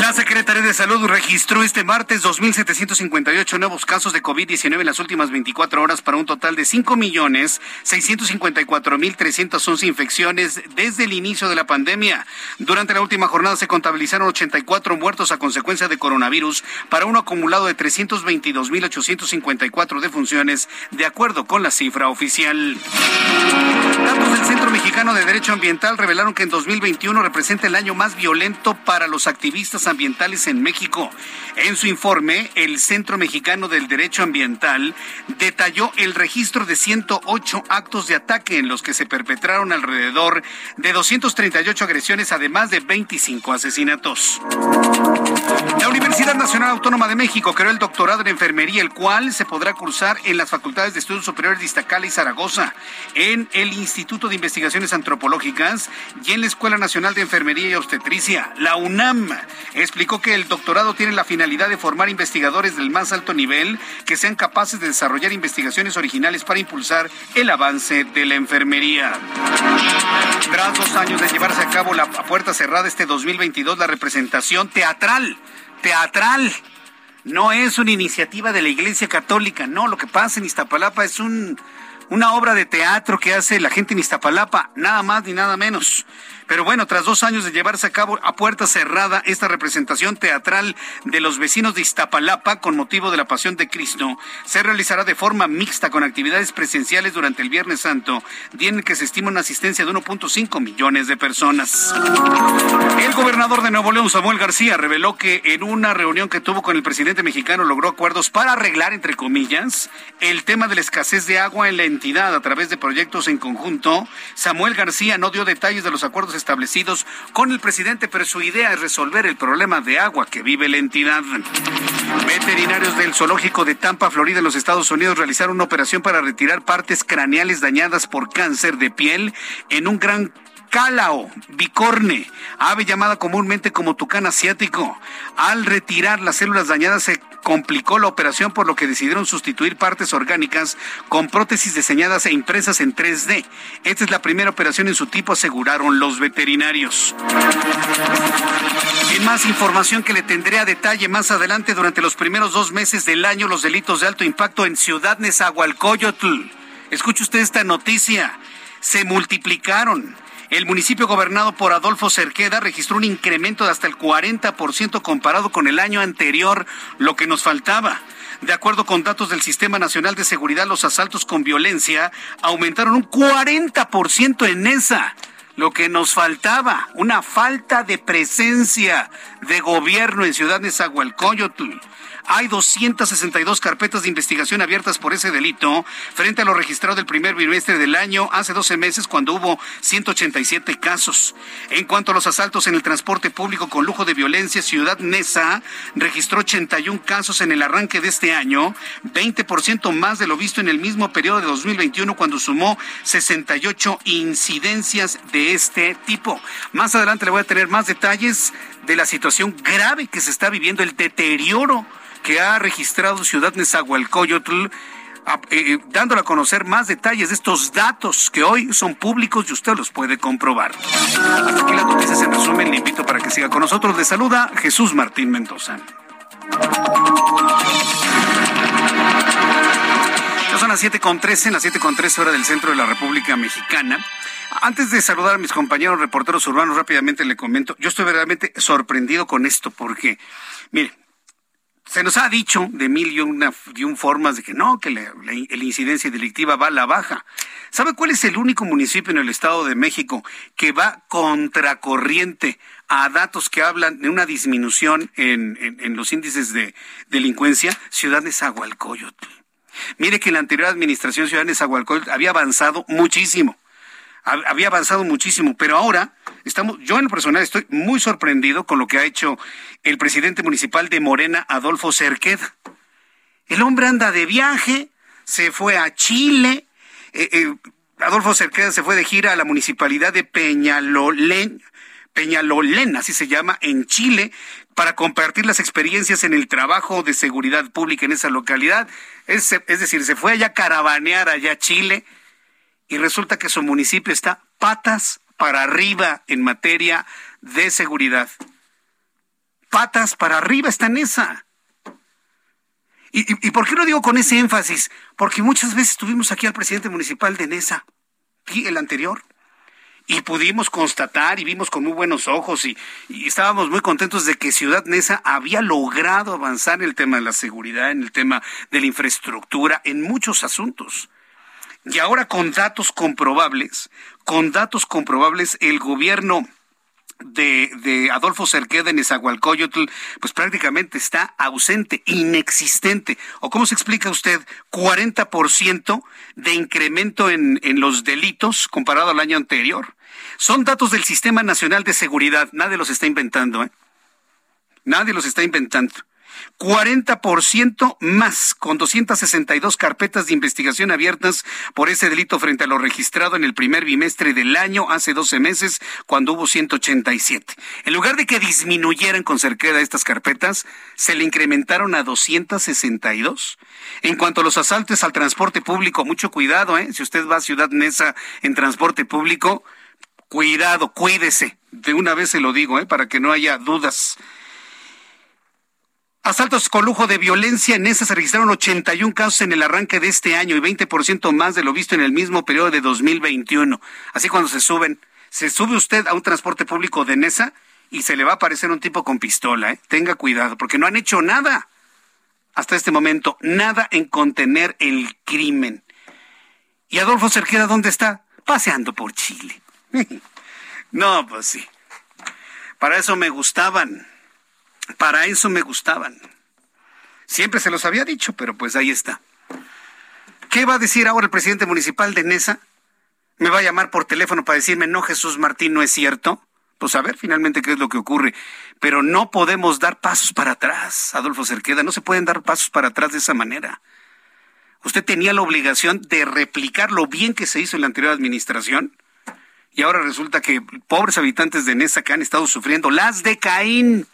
la Secretaría de Salud registró este martes 2.758 nuevos casos de COVID-19 en las últimas 24 horas para un total de 5.654.311 infecciones desde el inicio de la pandemia. Durante la última jornada se contabilizaron 84 muertos a consecuencia de coronavirus para un acumulado de 322.854 defunciones, de acuerdo con la cifra oficial. Datos del Centro Mexicano de Derecho Ambiental revelaron que en 2021 representa el año más violento para los activistas ambientales en México. En su informe, el Centro Mexicano del Derecho Ambiental detalló el registro de 108 actos de ataque en los que se perpetraron alrededor de 238 agresiones, además de 25 asesinatos. La Universidad Nacional Autónoma de México creó el doctorado en enfermería, el cual se podrá cursar en las Facultades de Estudios Superiores de Iztacala y Zaragoza, en el Instituto de Investigaciones Antropológicas y en la Escuela Nacional de Enfermería y Obstetricia la UNAM, explicó que el doctorado tiene la finalidad de formar investigadores del más alto nivel que sean capaces de desarrollar investigaciones originales para impulsar el avance de la enfermería. Tras dos años de llevarse a cabo la puerta cerrada este 2022, la representación teatral, teatral, no es una iniciativa de la Iglesia Católica, no, lo que pasa en Iztapalapa es un, una obra de teatro que hace la gente en Iztapalapa, nada más ni nada menos. Pero bueno, tras dos años de llevarse a cabo a puerta cerrada esta representación teatral de los vecinos de Iztapalapa con motivo de la Pasión de Cristo, se realizará de forma mixta con actividades presenciales durante el Viernes Santo, día en que se estima una asistencia de 1.5 millones de personas. El gobernador de Nuevo León, Samuel García, reveló que en una reunión que tuvo con el presidente mexicano logró acuerdos para arreglar, entre comillas, el tema de la escasez de agua en la entidad a través de proyectos en conjunto. Samuel García no dio detalles de los acuerdos establecidos con el presidente, pero su idea es resolver el problema de agua que vive la entidad. Veterinarios del zoológico de Tampa, Florida, en los Estados Unidos, realizaron una operación para retirar partes craneales dañadas por cáncer de piel en un gran Cálao, bicorne, ave llamada comúnmente como tucán asiático. Al retirar las células dañadas se complicó la operación por lo que decidieron sustituir partes orgánicas con prótesis diseñadas e impresas en 3D. Esta es la primera operación en su tipo, aseguraron los veterinarios. En más información que le tendré a detalle más adelante, durante los primeros dos meses del año, los delitos de alto impacto en Ciudad Nezahualcóyotl. Escuche usted esta noticia. Se multiplicaron el municipio gobernado por Adolfo Cerqueda registró un incremento de hasta el 40% comparado con el año anterior, lo que nos faltaba. De acuerdo con datos del Sistema Nacional de Seguridad, los asaltos con violencia aumentaron un 40% en esa lo que nos faltaba, una falta de presencia de gobierno en Ciudad Nezahualcóyotl. Hay 262 carpetas de investigación abiertas por ese delito frente a lo registrado del primer bimestre del año hace 12 meses cuando hubo 187 casos. En cuanto a los asaltos en el transporte público con lujo de violencia, Ciudad Neza registró 81 casos en el arranque de este año, 20% más de lo visto en el mismo periodo de 2021 cuando sumó 68 incidencias de este tipo. Más adelante le voy a tener más detalles de la situación grave que se está viviendo, el deterioro que ha registrado Ciudad Nezahualcóyotl, eh, eh, dándole a conocer más detalles de estos datos que hoy son públicos y usted los puede comprobar. Hasta aquí las noticias en resumen. Le invito para que siga con nosotros. Le saluda Jesús Martín Mendoza son las 7 con 13, las 7 con 13 hora del centro de la República Mexicana. Antes de saludar a mis compañeros reporteros urbanos, rápidamente le comento, yo estoy verdaderamente sorprendido con esto porque, mire, se nos ha dicho de mil y una, y un formas de que no, que la, incidencia delictiva va a la baja. ¿Sabe cuál es el único municipio en el Estado de México que va contracorriente a datos que hablan de una disminución en, en, en los índices de delincuencia? Ciudad de Zagualcoyotl. Mire que la anterior administración Ciudad de había avanzado muchísimo había avanzado muchísimo, pero ahora estamos, yo en lo personal estoy muy sorprendido con lo que ha hecho el presidente municipal de Morena, Adolfo Cerqueda. El hombre anda de viaje, se fue a Chile, eh, eh, Adolfo Cerqueda se fue de gira a la municipalidad de Peñalolén, Peñalolén, así se llama, en Chile, para compartir las experiencias en el trabajo de seguridad pública en esa localidad. Es, decir, se fue allá a caravanear allá a Chile y resulta que su municipio está patas para arriba en materia de seguridad. Patas para arriba está en esa. ¿Y, y, por qué lo digo con ese énfasis? Porque muchas veces tuvimos aquí al presidente municipal de Nesa, el anterior, y pudimos constatar y vimos con muy buenos ojos y, estábamos muy contentos de que Ciudad Nesa había logrado avanzar en el tema de la seguridad, en el tema de la infraestructura, en muchos asuntos. Y ahora con datos comprobables, con datos comprobables, el gobierno de, de, Adolfo Cerqueda en Esahualcoyotl, pues prácticamente está ausente, inexistente. ¿O cómo se explica usted 40% de incremento en, en los delitos comparado al año anterior? Son datos del Sistema Nacional de Seguridad. Nadie los está inventando, ¿eh? Nadie los está inventando. 40% más, con 262 carpetas de investigación abiertas por ese delito frente a lo registrado en el primer bimestre del año, hace 12 meses, cuando hubo 187. En lugar de que disminuyeran con cerqueda estas carpetas, se le incrementaron a 262. En cuanto a los asaltos al transporte público, mucho cuidado, ¿eh? Si usted va a Ciudad Mesa en transporte público, cuidado, cuídese. De una vez se lo digo, ¿eh? Para que no haya dudas. Asaltos con lujo de violencia, en esa se registraron 81 casos en el arranque de este año y 20% más de lo visto en el mismo periodo de 2021. Así cuando se suben, se sube usted a un transporte público de Nesa y se le va a aparecer un tipo con pistola, ¿eh? Tenga cuidado, porque no han hecho nada hasta este momento, nada en contener el crimen. ¿Y Adolfo Cerqueda dónde está? Paseando por Chile. no, pues sí. Para eso me gustaban. Para eso me gustaban. Siempre se los había dicho, pero pues ahí está. ¿Qué va a decir ahora el presidente municipal de Nesa? ¿Me va a llamar por teléfono para decirme, no, Jesús Martín, no es cierto? Pues a ver finalmente qué es lo que ocurre. Pero no podemos dar pasos para atrás, Adolfo Cerqueda. No se pueden dar pasos para atrás de esa manera. Usted tenía la obligación de replicar lo bien que se hizo en la anterior administración. Y ahora resulta que pobres habitantes de Nesa que han estado sufriendo las de Caín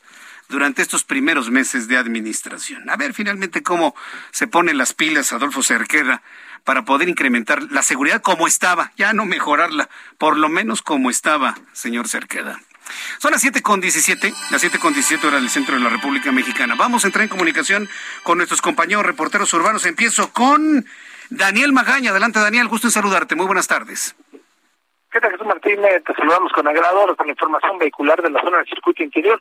durante estos primeros meses de administración. A ver finalmente cómo se ponen las pilas Adolfo Cerqueda para poder incrementar la seguridad como estaba, ya no mejorarla, por lo menos como estaba, señor Cerqueda. Son las siete con diecisiete, las siete con diecisiete horas del centro de la República Mexicana. Vamos a entrar en comunicación con nuestros compañeros reporteros urbanos. Empiezo con Daniel Magaña. Adelante, Daniel, gusto en saludarte. Muy buenas tardes. ¿Qué tal, Jesús Martínez? Te saludamos con agrado con la información vehicular de la zona del circuito interior.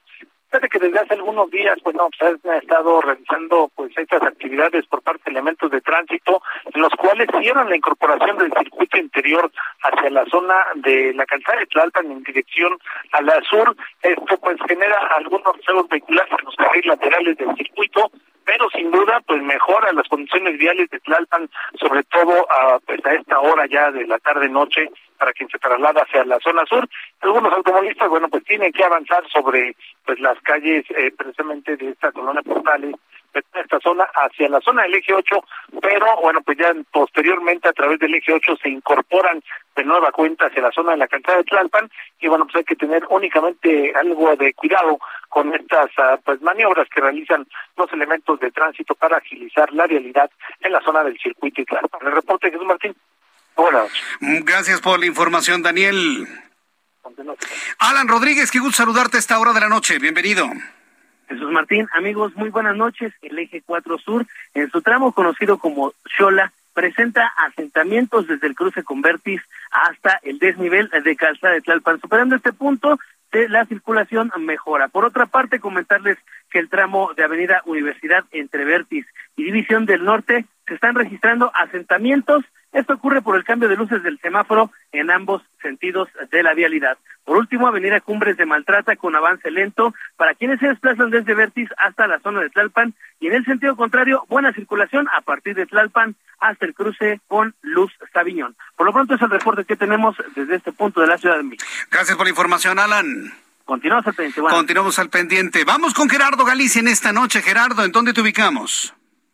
Fíjate que desde hace algunos días, pues no, se han estado realizando pues estas actividades por parte de elementos de tránsito, en los cuales cierran la incorporación del circuito interior hacia la zona de la calzada de Tlalpan en dirección a la sur. Esto pues genera algunos reservos vehiculares en los carriles laterales del circuito, pero sin duda pues mejora las condiciones viales de Tlalpan, sobre todo a, pues, a esta hora ya de la tarde noche para quien se traslada hacia la zona sur. Algunos automovilistas, bueno, pues tienen que avanzar sobre pues las calles eh, precisamente de esta colonia postales esta zona hacia la zona del eje 8, pero bueno, pues ya posteriormente a través del eje 8 se incorporan de nueva cuenta hacia la zona de la calzada de Tlalpan y bueno, pues hay que tener únicamente algo de cuidado con estas uh, pues maniobras que realizan los elementos de tránsito para agilizar la realidad en la zona del circuito y Tlalpan. El reporte de Jesús Martín. Buenas Gracias por la información, Daniel. Alan Rodríguez, qué gusto saludarte a esta hora de la noche. Bienvenido. Jesús Martín, amigos, muy buenas noches. El eje 4 Sur, en su tramo conocido como Xola, presenta asentamientos desde el cruce con Vertis hasta el desnivel de Calzada de Tlalpan. Superando este punto, de la circulación mejora. Por otra parte, comentarles que el tramo de Avenida Universidad entre Vertis y División del Norte se están registrando asentamientos. Esto ocurre por el cambio de luces del semáforo en ambos sentidos de la vialidad. Por último, Avenida Cumbres de Maltrata con avance lento para quienes se desplazan desde Vertis hasta la zona de Tlalpan y en el sentido contrario, buena circulación a partir de Tlalpan hasta el cruce con Luz Sabiñón. Por lo pronto es el reporte que tenemos desde este punto de la Ciudad de México. Gracias por la información, Alan. Continuamos al pendiente. Continuamos al pendiente. Vamos con Gerardo Galicia en esta noche. Gerardo, ¿en dónde te ubicamos?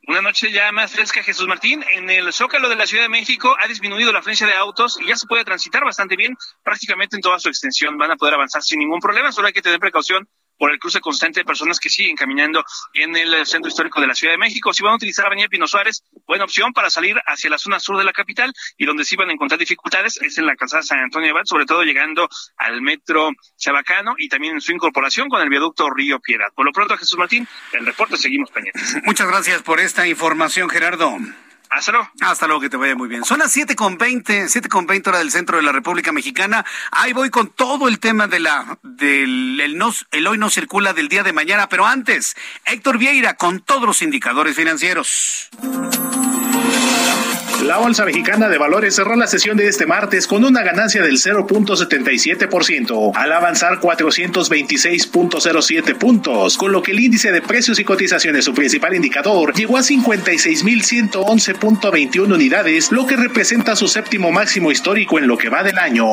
Una noche ya más fresca, Jesús Martín. En el Zócalo de la Ciudad de México ha disminuido la afluencia de autos y ya se puede transitar bastante bien, prácticamente en toda su extensión. Van a poder avanzar sin ningún problema, solo hay que tener precaución por el cruce constante de personas que siguen caminando en el centro histórico de la Ciudad de México. Si van a utilizar Avenida Pino Suárez, buena opción para salir hacia la zona sur de la capital y donde sí van a encontrar dificultades es en la calzada San Antonio Abad, sobre todo llegando al metro Chabacano y también en su incorporación con el viaducto Río Piedad. Por lo pronto, Jesús Martín, el reporte seguimos pendientes. Muchas gracias por esta información, Gerardo. Hasta luego. Hasta luego, que te vaya muy bien. Son las siete con veinte, siete con veinte hora del centro de la República Mexicana. Ahí voy con todo el tema de la, del el, no, el hoy no circula del día de mañana, pero antes, Héctor Vieira con todos los indicadores financieros. La Bolsa Mexicana de Valores cerró la sesión de este martes con una ganancia del 0.77%, al avanzar 426.07 puntos, con lo que el índice de precios y cotizaciones, su principal indicador, llegó a 56.111.21 unidades, lo que representa su séptimo máximo histórico en lo que va del año.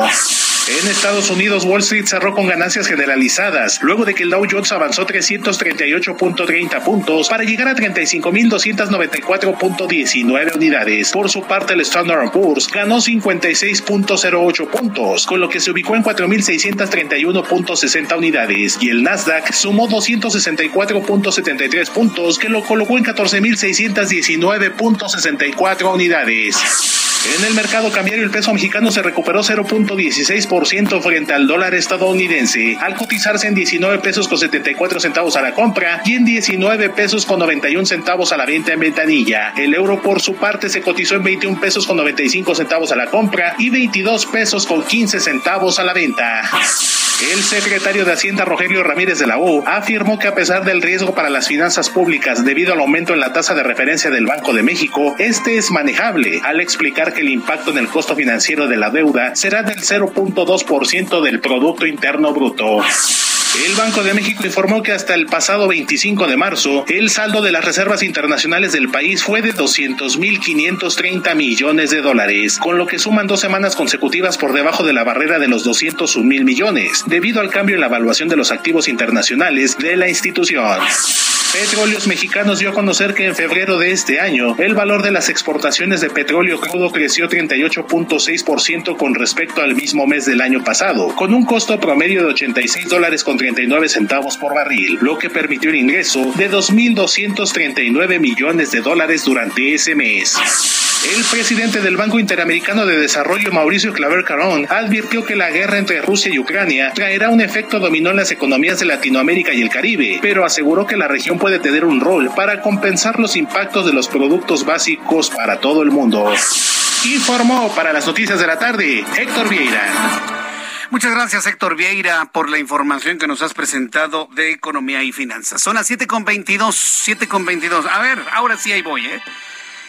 En Estados Unidos, Wall Street cerró con ganancias generalizadas, luego de que el Dow Jones avanzó 338.30 puntos para llegar a 35.294.19 unidades. Por su parte, el Standard Poor's ganó 56.08 puntos, con lo que se ubicó en 4.631.60 unidades, y el Nasdaq sumó 264.73 puntos, que lo colocó en 14.619.64 unidades. En el mercado cambiario el peso mexicano se recuperó 0.16% frente al dólar estadounidense, al cotizarse en 19 pesos con 74 centavos a la compra y en 19 pesos con 91 centavos a la venta en ventanilla. El euro por su parte se cotizó en 21 pesos con 95 centavos a la compra y 22 pesos con 15 centavos a la venta. El secretario de Hacienda Rogelio Ramírez de la U afirmó que a pesar del riesgo para las finanzas públicas debido al aumento en la tasa de referencia del Banco de México, este es manejable, al explicar que el impacto en el costo financiero de la deuda será del 0.2% del Producto Interno Bruto. El Banco de México informó que hasta el pasado 25 de marzo, el saldo de las reservas internacionales del país fue de 200.530 millones de dólares, con lo que suman dos semanas consecutivas por debajo de la barrera de los 201 mil millones, debido al cambio en la evaluación de los activos internacionales de la institución. Petróleos Mexicanos dio a conocer que en febrero de este año el valor de las exportaciones de petróleo crudo creció 38.6% con respecto al mismo mes del año pasado, con un costo promedio de 86 dólares con 39 centavos por barril, lo que permitió el ingreso de 2.239 millones de dólares durante ese mes. El presidente del Banco Interamericano de Desarrollo, Mauricio Claver Carón, advirtió que la guerra entre Rusia y Ucrania traerá un efecto dominó en las economías de Latinoamérica y el Caribe, pero aseguró que la región puede tener un rol para compensar los impactos de los productos básicos para todo el mundo. Informó para las noticias de la tarde Héctor Vieira. Muchas gracias, Héctor Vieira, por la información que nos has presentado de economía y finanzas. Son las 7.22, 7.22. A ver, ahora sí ahí voy, ¿eh?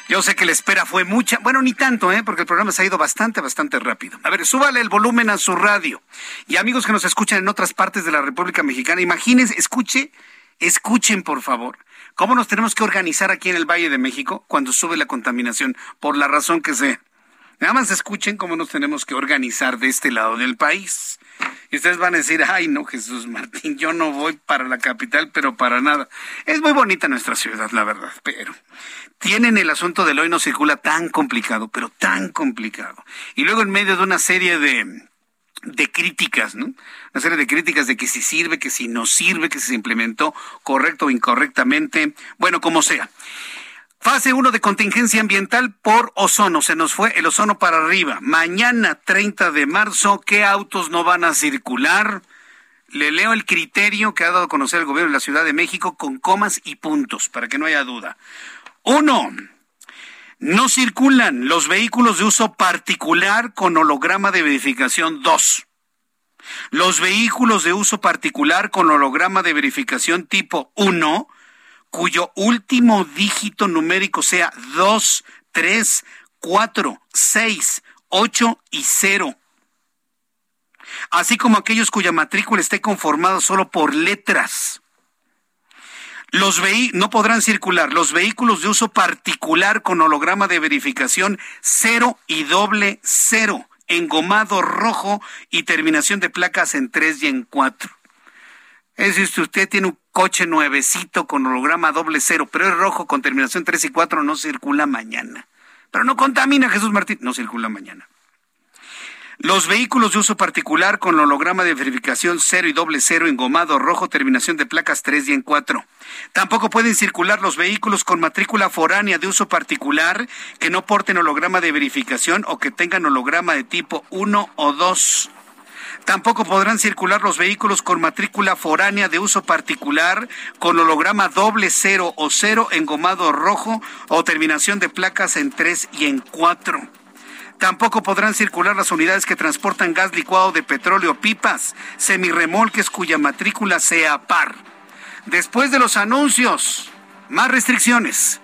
Yo sé que la espera fue mucha, bueno, ni tanto, ¿eh? porque el programa se ha ido bastante, bastante rápido. A ver, súbale el volumen a su radio. Y amigos que nos escuchan en otras partes de la República Mexicana, imagínense, escuche, escuchen por favor, cómo nos tenemos que organizar aquí en el Valle de México cuando sube la contaminación, por la razón que sea. Nada más escuchen cómo nos tenemos que organizar de este lado del país. Y ustedes van a decir, ay no, Jesús Martín, yo no voy para la capital, pero para nada. Es muy bonita nuestra ciudad, la verdad, pero tienen el asunto del hoy no circula tan complicado, pero tan complicado. Y luego en medio de una serie de, de críticas, ¿no? Una serie de críticas de que si sirve, que si no sirve, que si se implementó correcto o incorrectamente, bueno, como sea. Fase 1 de contingencia ambiental por ozono. Se nos fue el ozono para arriba. Mañana, 30 de marzo, ¿qué autos no van a circular? Le leo el criterio que ha dado a conocer el gobierno de la Ciudad de México con comas y puntos, para que no haya duda. Uno, No circulan los vehículos de uso particular con holograma de verificación 2. Los vehículos de uso particular con holograma de verificación tipo 1, cuyo último dígito numérico sea 2, 3, 4, 6, 8 y 0. Así como aquellos cuya matrícula esté conformada solo por letras. Los no podrán circular los vehículos de uso particular con holograma de verificación 0 y doble 0, engomado rojo y terminación de placas en 3 y en 4. Es decir, usted tiene un coche nuevecito con holograma doble cero, pero es rojo con terminación 3 y 4, no circula mañana. Pero no contamina Jesús Martín, no circula mañana. Los vehículos de uso particular con holograma de verificación 0 y doble cero engomado rojo, terminación de placas 3 y en 4. Tampoco pueden circular los vehículos con matrícula foránea de uso particular que no porten holograma de verificación o que tengan holograma de tipo 1 o 2. Tampoco podrán circular los vehículos con matrícula foránea de uso particular con holograma doble cero o cero engomado rojo o terminación de placas en 3 y en 4. Tampoco podrán circular las unidades que transportan gas licuado de petróleo, pipas, semirremolques cuya matrícula sea par. Después de los anuncios, más restricciones.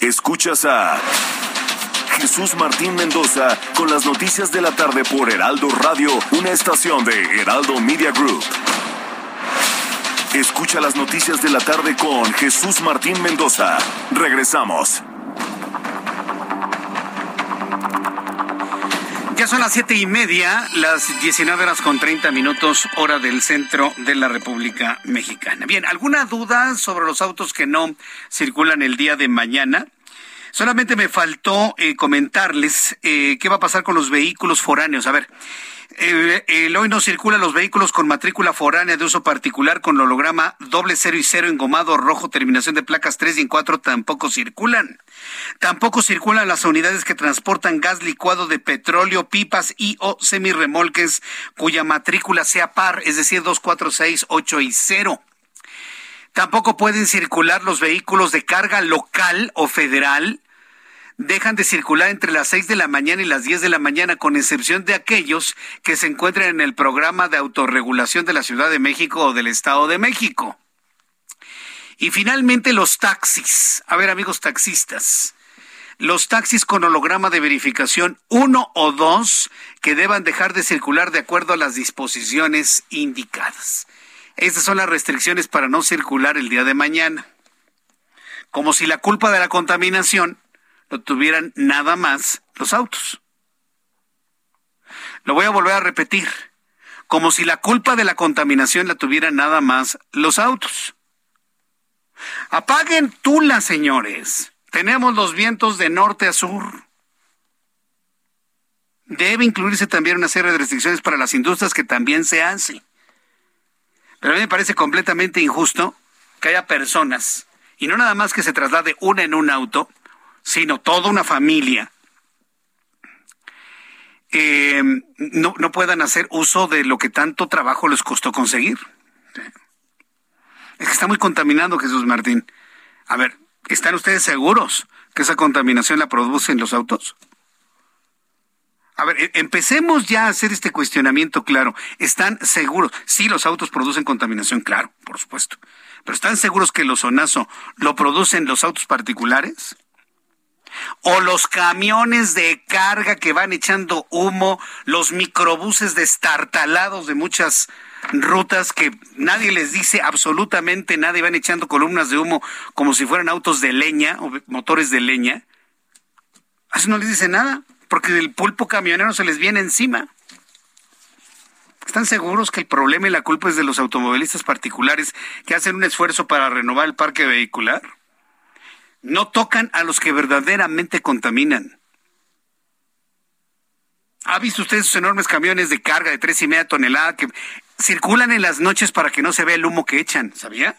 Escuchas a Jesús Martín Mendoza con las noticias de la tarde por Heraldo Radio, una estación de Heraldo Media Group. Escucha las noticias de la tarde con Jesús Martín Mendoza. Regresamos. Ya son las siete y media, las 19 horas con 30 minutos, hora del centro de la República Mexicana. Bien, ¿alguna duda sobre los autos que no circulan el día de mañana? Solamente me faltó eh, comentarles eh, qué va a pasar con los vehículos foráneos. A ver, el, hoy no circulan los vehículos con matrícula foránea de uso particular con holograma doble cero y cero engomado rojo, terminación de placas 3 y 4 tampoco circulan. Tampoco circulan las unidades que transportan gas licuado de petróleo, pipas y o semirremolques cuya matrícula sea par, es decir, 2, 4, 6, 8 y 0. Tampoco pueden circular los vehículos de carga local o federal dejan de circular entre las 6 de la mañana y las 10 de la mañana, con excepción de aquellos que se encuentran en el programa de autorregulación de la Ciudad de México o del Estado de México. Y finalmente los taxis. A ver, amigos taxistas. Los taxis con holograma de verificación 1 o 2 que deban dejar de circular de acuerdo a las disposiciones indicadas. Estas son las restricciones para no circular el día de mañana. Como si la culpa de la contaminación lo tuvieran nada más los autos. Lo voy a volver a repetir, como si la culpa de la contaminación la tuvieran nada más los autos. Apaguen Tula, señores. Tenemos los vientos de norte a sur. Debe incluirse también una serie de restricciones para las industrias que también se hacen. Pero a mí me parece completamente injusto que haya personas, y no nada más que se traslade una en un auto, sino toda una familia, eh, no, no puedan hacer uso de lo que tanto trabajo les costó conseguir. Es que está muy contaminado Jesús Martín. A ver, ¿están ustedes seguros que esa contaminación la producen los autos? A ver, e, empecemos ya a hacer este cuestionamiento claro. ¿Están seguros? Sí, los autos producen contaminación, claro, por supuesto. Pero ¿están seguros que el ozonazo lo producen los autos particulares? O los camiones de carga que van echando humo, los microbuses destartalados de muchas rutas que nadie les dice absolutamente nada y van echando columnas de humo como si fueran autos de leña o motores de leña. eso no les dice nada, porque el pulpo camionero se les viene encima. ¿Están seguros que el problema y la culpa es de los automovilistas particulares que hacen un esfuerzo para renovar el parque vehicular? No tocan a los que verdaderamente contaminan. ¿Ha visto usted esos enormes camiones de carga de tres y media tonelada que circulan en las noches para que no se vea el humo que echan? ¿Sabía?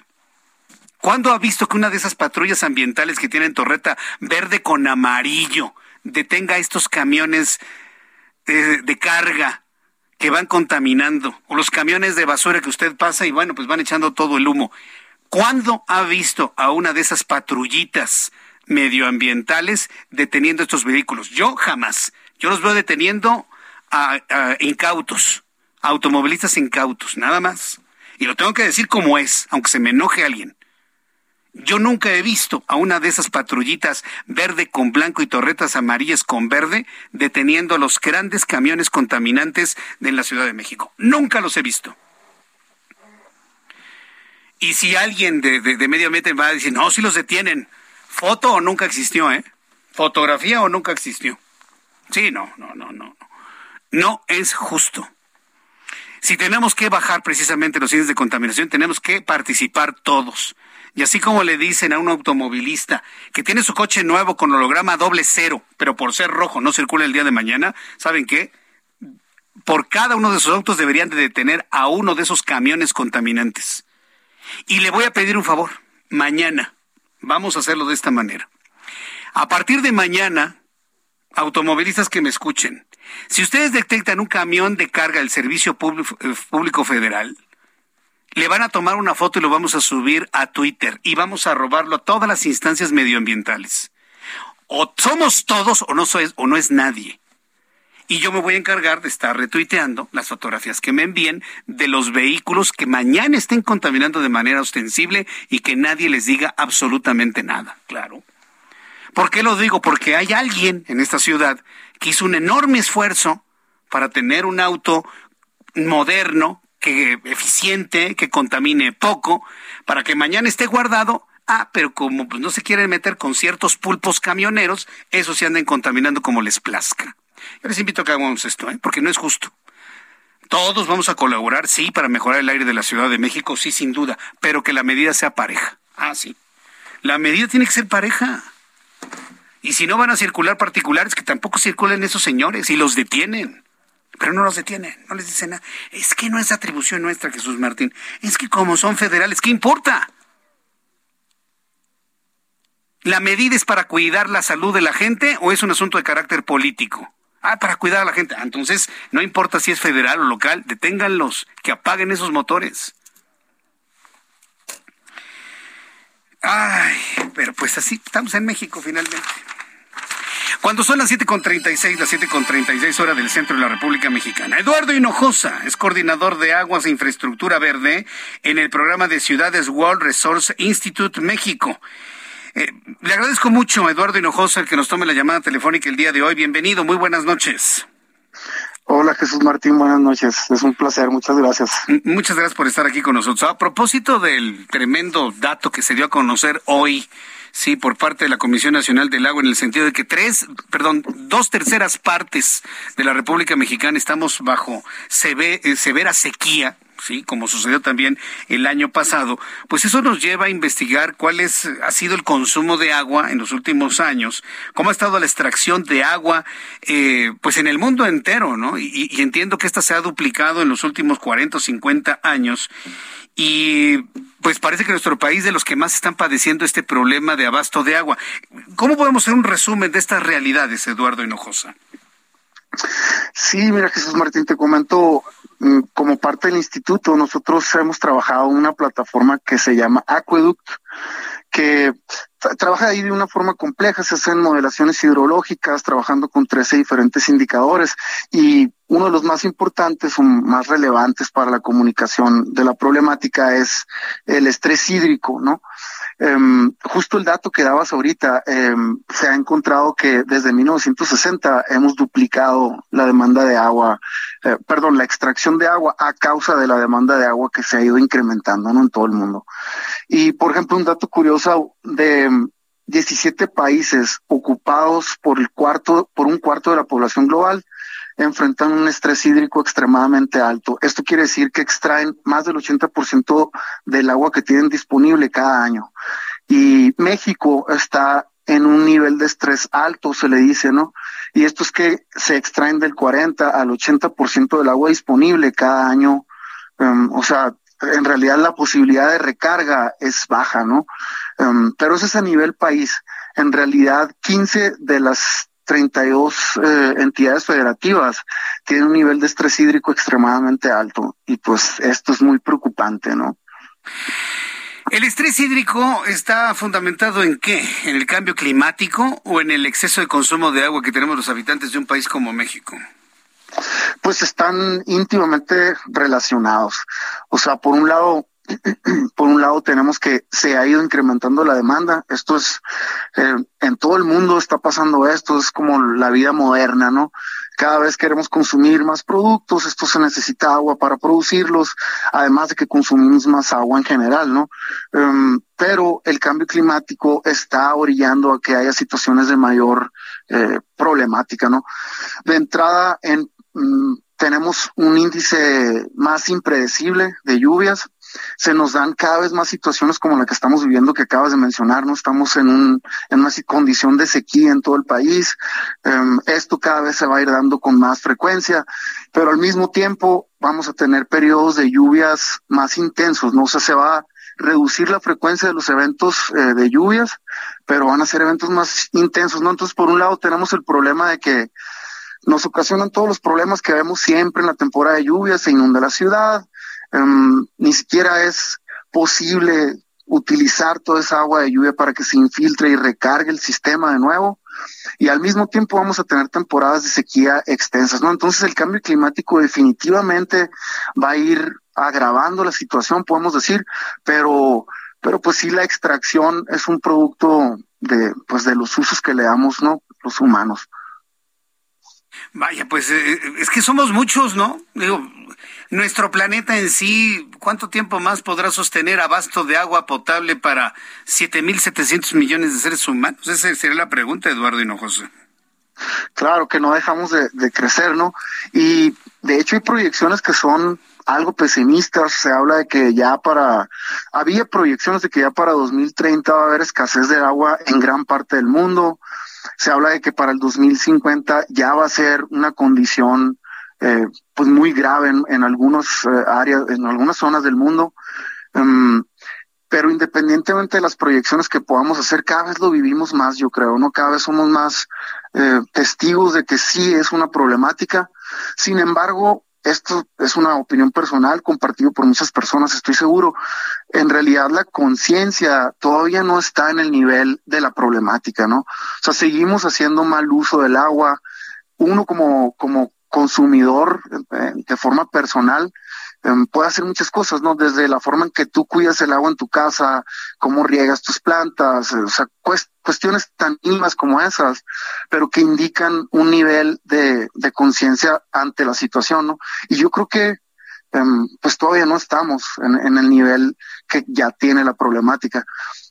¿Cuándo ha visto que una de esas patrullas ambientales que tienen torreta verde con amarillo detenga estos camiones de, de carga que van contaminando? O los camiones de basura que usted pasa y bueno, pues van echando todo el humo. ¿Cuándo ha visto a una de esas patrullitas medioambientales deteniendo estos vehículos? Yo jamás. Yo los veo deteniendo a, incautos, automovilistas incautos, nada más. Y lo tengo que decir como es, aunque se me enoje alguien. Yo nunca he visto a una de esas patrullitas verde con blanco y torretas amarillas con verde deteniendo a los grandes camiones contaminantes de la Ciudad de México. Nunca los he visto. Y si alguien de, medio ambiente va a decir, no, si los detienen, foto o nunca existió, ¿eh? Fotografía o nunca existió. Sí, no, no, no, no. No es justo. Si tenemos que bajar precisamente los índices de contaminación, tenemos que participar todos. Y así como le dicen a un automovilista que tiene su coche nuevo con holograma doble cero, pero por ser rojo no circula el día de mañana, ¿saben qué? Por cada uno de esos autos deberían de detener a uno de esos camiones contaminantes. Y le voy a pedir un favor. Mañana vamos a hacerlo de esta manera. A partir de mañana, automovilistas que me escuchen, si ustedes detectan un camión de carga del Servicio eh, Público Federal, le van a tomar una foto y lo vamos a subir a Twitter y vamos a robarlo a todas las instancias medioambientales. O somos todos o no, o no es nadie y yo me voy a encargar de estar retuiteando las fotografías que me envíen de los vehículos que mañana estén contaminando de manera ostensible y que nadie les diga absolutamente nada, claro. ¿Por qué lo digo? Porque hay alguien en esta ciudad que hizo un enorme esfuerzo para tener un auto moderno, que eficiente, que contamine poco, para que mañana esté guardado Ah, pero como pues, no se quieren meter con ciertos pulpos camioneros, esos se anden contaminando como les plazca. Yo les invito a que hagamos esto, ¿eh? porque no es justo. Todos vamos a colaborar, sí, para mejorar el aire de la Ciudad de México, sí, sin duda, pero que la medida sea pareja. Ah, sí. La medida tiene que ser pareja. Y si no van a circular particulares, que tampoco circulen esos señores y los detienen. Pero no los detienen, no les dicen nada. Es que no es atribución nuestra, Jesús Martín. Es que como son federales, ¿qué importa? ¿La medida es para cuidar la salud de la gente o es un asunto de carácter político? Ah, para cuidar a la gente. Ah, entonces, no importa si es federal o local, deténganlos, que apaguen esos motores. Ay, pero pues así, estamos en México finalmente. Cuando son las 7.36, las 7.36 horas del centro de la República Mexicana. Eduardo Hinojosa es coordinador de Aguas e Infraestructura Verde en el programa de Ciudades World Resource Institute México. Eh, le agradezco mucho a Eduardo Hinojosa el que nos tome la llamada telefónica el día de hoy. Bienvenido, muy buenas noches. Hola Jesús Martín, buenas noches. Es un placer, muchas gracias. Muchas gracias por estar aquí con nosotros. A propósito del tremendo dato que se dio a conocer hoy, sí, por parte de la Comisión Nacional del Agua, en el sentido de que tres, perdón, dos terceras partes de la República Mexicana estamos bajo severa sequía, sí, como sucedió también el año pasado, pues eso nos lleva a investigar cuál es, ha sido el consumo de agua en los últimos años, cómo ha estado la extracción de agua, eh, pues en el mundo entero, ¿no? Y, y, entiendo que esta se ha duplicado en los últimos 40 o 50 años. Y pues parece que nuestro país de los que más están padeciendo este problema de abasto de agua. ¿Cómo podemos hacer un resumen de estas realidades, Eduardo Hinojosa? Sí, mira Jesús Martín, te comento, mm, como parte del instituto, nosotros hemos trabajado una plataforma que se llama Aqueduct, que trabaja ahí de una forma compleja, se hacen modelaciones hidrológicas, trabajando con 13 diferentes indicadores y uno de los más importantes o más relevantes para la comunicación de la problemática es el estrés hídrico, ¿no? Um, justo el dato que dabas ahorita, um, se ha encontrado que desde 1960 hemos duplicado la demanda de agua, eh, perdón, la extracción de agua a causa de la demanda de agua que se ha ido incrementando en todo el mundo. Y, por ejemplo, un dato curioso de 17 países ocupados por el cuarto, por un cuarto de la población global, enfrentan un estrés hídrico extremadamente alto. Esto quiere decir que extraen más del 80% del agua que tienen disponible cada año. Y México está en un nivel de estrés alto, se le dice, ¿no? Y esto es que se extraen del 40 al 80% del agua disponible cada año. Um, o sea, en realidad la posibilidad de recarga es baja, ¿no? Um, pero eso es a nivel país. En realidad, 15 de las 32 eh, entidades federativas tienen un nivel de estrés hídrico extremadamente alto y pues esto es muy preocupante, ¿no? ¿El estrés hídrico está fundamentado en qué? ¿En el cambio climático o en el exceso de consumo de agua que tenemos los habitantes de un país como México? Pues están íntimamente relacionados. O sea, por un lado, por un lado tenemos que se ha ido incrementando la demanda. Esto es, eh, en todo el mundo está pasando esto, es como la vida moderna, ¿no? Cada vez queremos consumir más productos, esto se necesita agua para producirlos, además de que consumimos más agua en general, ¿no? Um, pero el cambio climático está orillando a que haya situaciones de mayor eh, problemática, ¿no? De entrada, en, um, tenemos un índice más impredecible de lluvias, se nos dan cada vez más situaciones como la que estamos viviendo que acabas de mencionar, ¿no? Estamos en, un, en una condición de sequía en todo el país. Um, esto cada vez se va a ir dando con más frecuencia, pero al mismo tiempo vamos a tener periodos de lluvias más intensos, ¿no? O sea, se va a reducir la frecuencia de los eventos eh, de lluvias, pero van a ser eventos más intensos, ¿no? Entonces, por un lado tenemos el problema de que nos ocasionan todos los problemas que vemos siempre en la temporada de lluvias, se inunda la ciudad, um, ni siquiera es posible utilizar toda esa agua de lluvia para que se infiltre y recargue el sistema de nuevo. Y al mismo tiempo vamos a tener temporadas de sequía extensas, ¿no? Entonces el cambio climático definitivamente va a ir agravando la situación, podemos decir, pero, pero pues sí la extracción es un producto de, pues de los usos que le damos, ¿no? Los humanos. Vaya, pues eh, es que somos muchos, ¿no? Digo, nuestro planeta en sí, ¿cuánto tiempo más podrá sostener abasto de agua potable para 7.700 millones de seres humanos? Esa sería la pregunta, Eduardo Hinojosa. Claro, que no dejamos de, de crecer, ¿no? Y de hecho hay proyecciones que son algo pesimistas. Se habla de que ya para, había proyecciones de que ya para 2030 va a haber escasez de agua en gran parte del mundo. Se habla de que para el 2050 ya va a ser una condición eh, pues muy grave en, en algunos eh, áreas, en algunas zonas del mundo. Um, pero independientemente de las proyecciones que podamos hacer, cada vez lo vivimos más, yo creo, ¿no? Cada vez somos más eh, testigos de que sí es una problemática. Sin embargo, esto es una opinión personal compartida por muchas personas, estoy seguro. En realidad la conciencia todavía no está en el nivel de la problemática, ¿no? O sea, seguimos haciendo mal uso del agua. Uno como, como consumidor eh, de forma personal puede hacer muchas cosas, ¿no? Desde la forma en que tú cuidas el agua en tu casa, cómo riegas tus plantas, o sea, cuestiones tan mínimas como esas, pero que indican un nivel de, de conciencia ante la situación, ¿no? Y yo creo que em, pues todavía no estamos en, en el nivel que ya tiene la problemática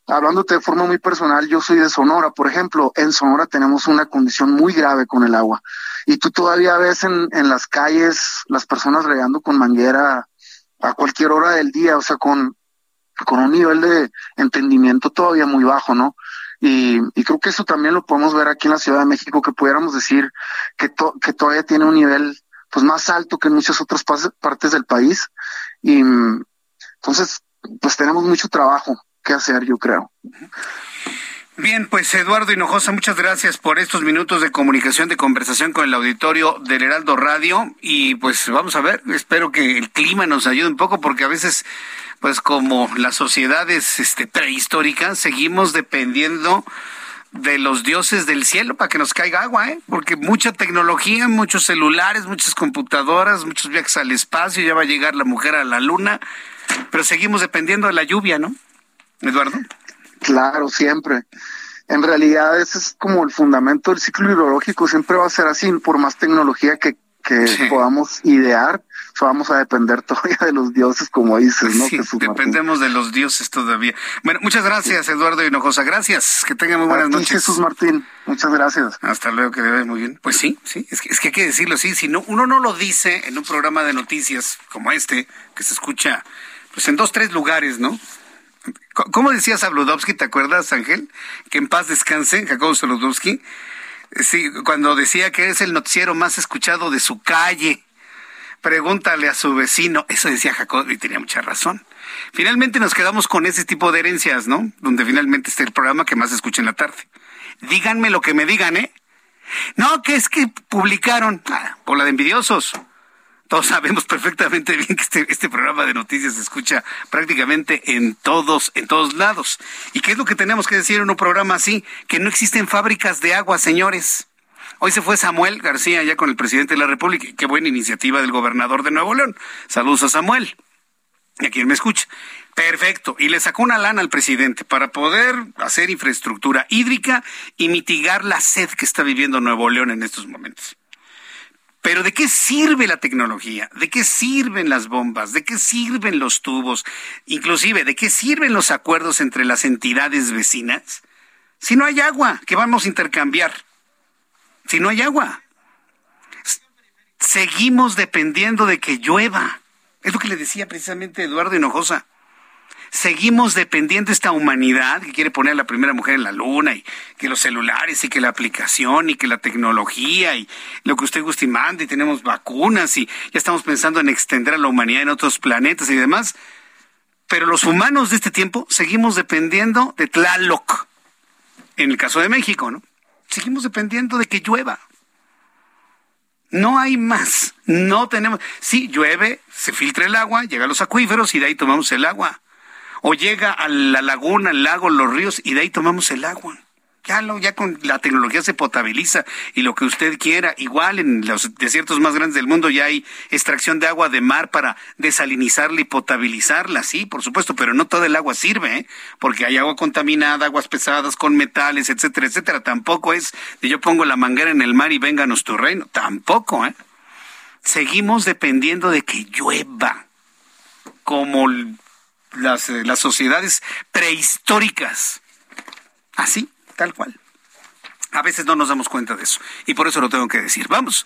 hablándote de forma muy personal, yo soy de Sonora, por ejemplo, en Sonora tenemos una condición muy grave con el agua y tú todavía ves en, en las calles las personas regando con manguera a cualquier hora del día, o sea, con, con un nivel de entendimiento todavía muy bajo, ¿no? Y, y creo que eso también lo podemos ver aquí en la Ciudad de México, que pudiéramos decir que, to, que todavía tiene un nivel pues más alto que en muchas otras partes del país. Y entonces, pues tenemos mucho trabajo que hacer, yo creo. Bien, pues Eduardo Hinojosa, muchas gracias por estos minutos de comunicación, de conversación con el auditorio del Heraldo Radio. Y pues vamos a ver, espero que el clima nos ayude un poco, porque a veces, pues como las sociedades este, prehistóricas, seguimos dependiendo de los dioses del cielo para que nos caiga agua, ¿eh? porque mucha tecnología, muchos celulares, muchas computadoras, muchos viajes al espacio, ya va a llegar la mujer a la luna, pero seguimos dependiendo de la lluvia, ¿no? Eduardo. Claro, siempre. En realidad ese es como el fundamento del ciclo hidrológico, siempre va a ser así, por más tecnología que, que sí. podamos idear, vamos a depender todavía de los dioses, como dices, ¿no? Sí, dependemos Martín. de los dioses todavía. Bueno, muchas gracias, Eduardo Hinojosa. Gracias, que tengan muy buenas ti, noches. Jesús Martín, muchas gracias. Hasta luego, que debe muy bien. Pues sí, sí, es que, es que hay que decirlo así. Si no, uno no lo dice en un programa de noticias como este, que se escucha pues en dos, tres lugares, ¿no? ¿Cómo decía Sabludowski? ¿Te acuerdas, Ángel? Que en paz descanse, Jacobo Sabludowski. Sí, cuando decía que es el noticiero más escuchado de su calle. Pregúntale a su vecino. Eso decía Jacobo y tenía mucha razón. Finalmente nos quedamos con ese tipo de herencias, ¿no? Donde finalmente está el programa que más escucha en la tarde. Díganme lo que me digan, ¿eh? No, que es que publicaron. Ah, por la de envidiosos. Todos sabemos perfectamente bien que este, este programa de noticias se escucha prácticamente en todos, en todos lados. ¿Y qué es lo que tenemos que decir en un programa así? Que no existen fábricas de agua, señores. Hoy se fue Samuel García ya con el presidente de la República. Qué buena iniciativa del gobernador de Nuevo León. Saludos a Samuel. Y a quien me escucha. Perfecto. Y le sacó una lana al presidente para poder hacer infraestructura hídrica y mitigar la sed que está viviendo Nuevo León en estos momentos. Pero ¿de qué sirve la tecnología? ¿De qué sirven las bombas? ¿De qué sirven los tubos? Inclusive, ¿de qué sirven los acuerdos entre las entidades vecinas? Si no hay agua que vamos a intercambiar. Si no hay agua. Seguimos dependiendo de que llueva. Es lo que le decía precisamente Eduardo Hinojosa seguimos dependiendo de esta humanidad que quiere poner a la primera mujer en la luna y que los celulares y que la aplicación y que la tecnología y lo que usted guste y y tenemos vacunas y ya estamos pensando en extender a la humanidad en otros planetas y demás. Pero los humanos de este tiempo seguimos dependiendo de Tlaloc. En el caso de México, ¿no? Seguimos dependiendo de que llueva. No hay más. No tenemos. Sí, llueve, se filtra el agua, llega a los acuíferos y de ahí tomamos el agua o llega a la laguna, el lago, los ríos y de ahí tomamos el agua. Ya, lo, ya con la tecnología se potabiliza y lo que usted quiera. Igual en los desiertos más grandes del mundo ya hay extracción de agua de mar para desalinizarla y potabilizarla, sí, por supuesto, pero no toda el agua sirve, ¿eh? porque hay agua contaminada, aguas pesadas con metales, etcétera, etcétera. Tampoco es de yo pongo la manguera en el mar y vénganos tu reino. Tampoco, ¿eh? Seguimos dependiendo de que llueva como las, eh, las sociedades prehistóricas. Así, tal cual. A veces no nos damos cuenta de eso. Y por eso lo tengo que decir. Vamos.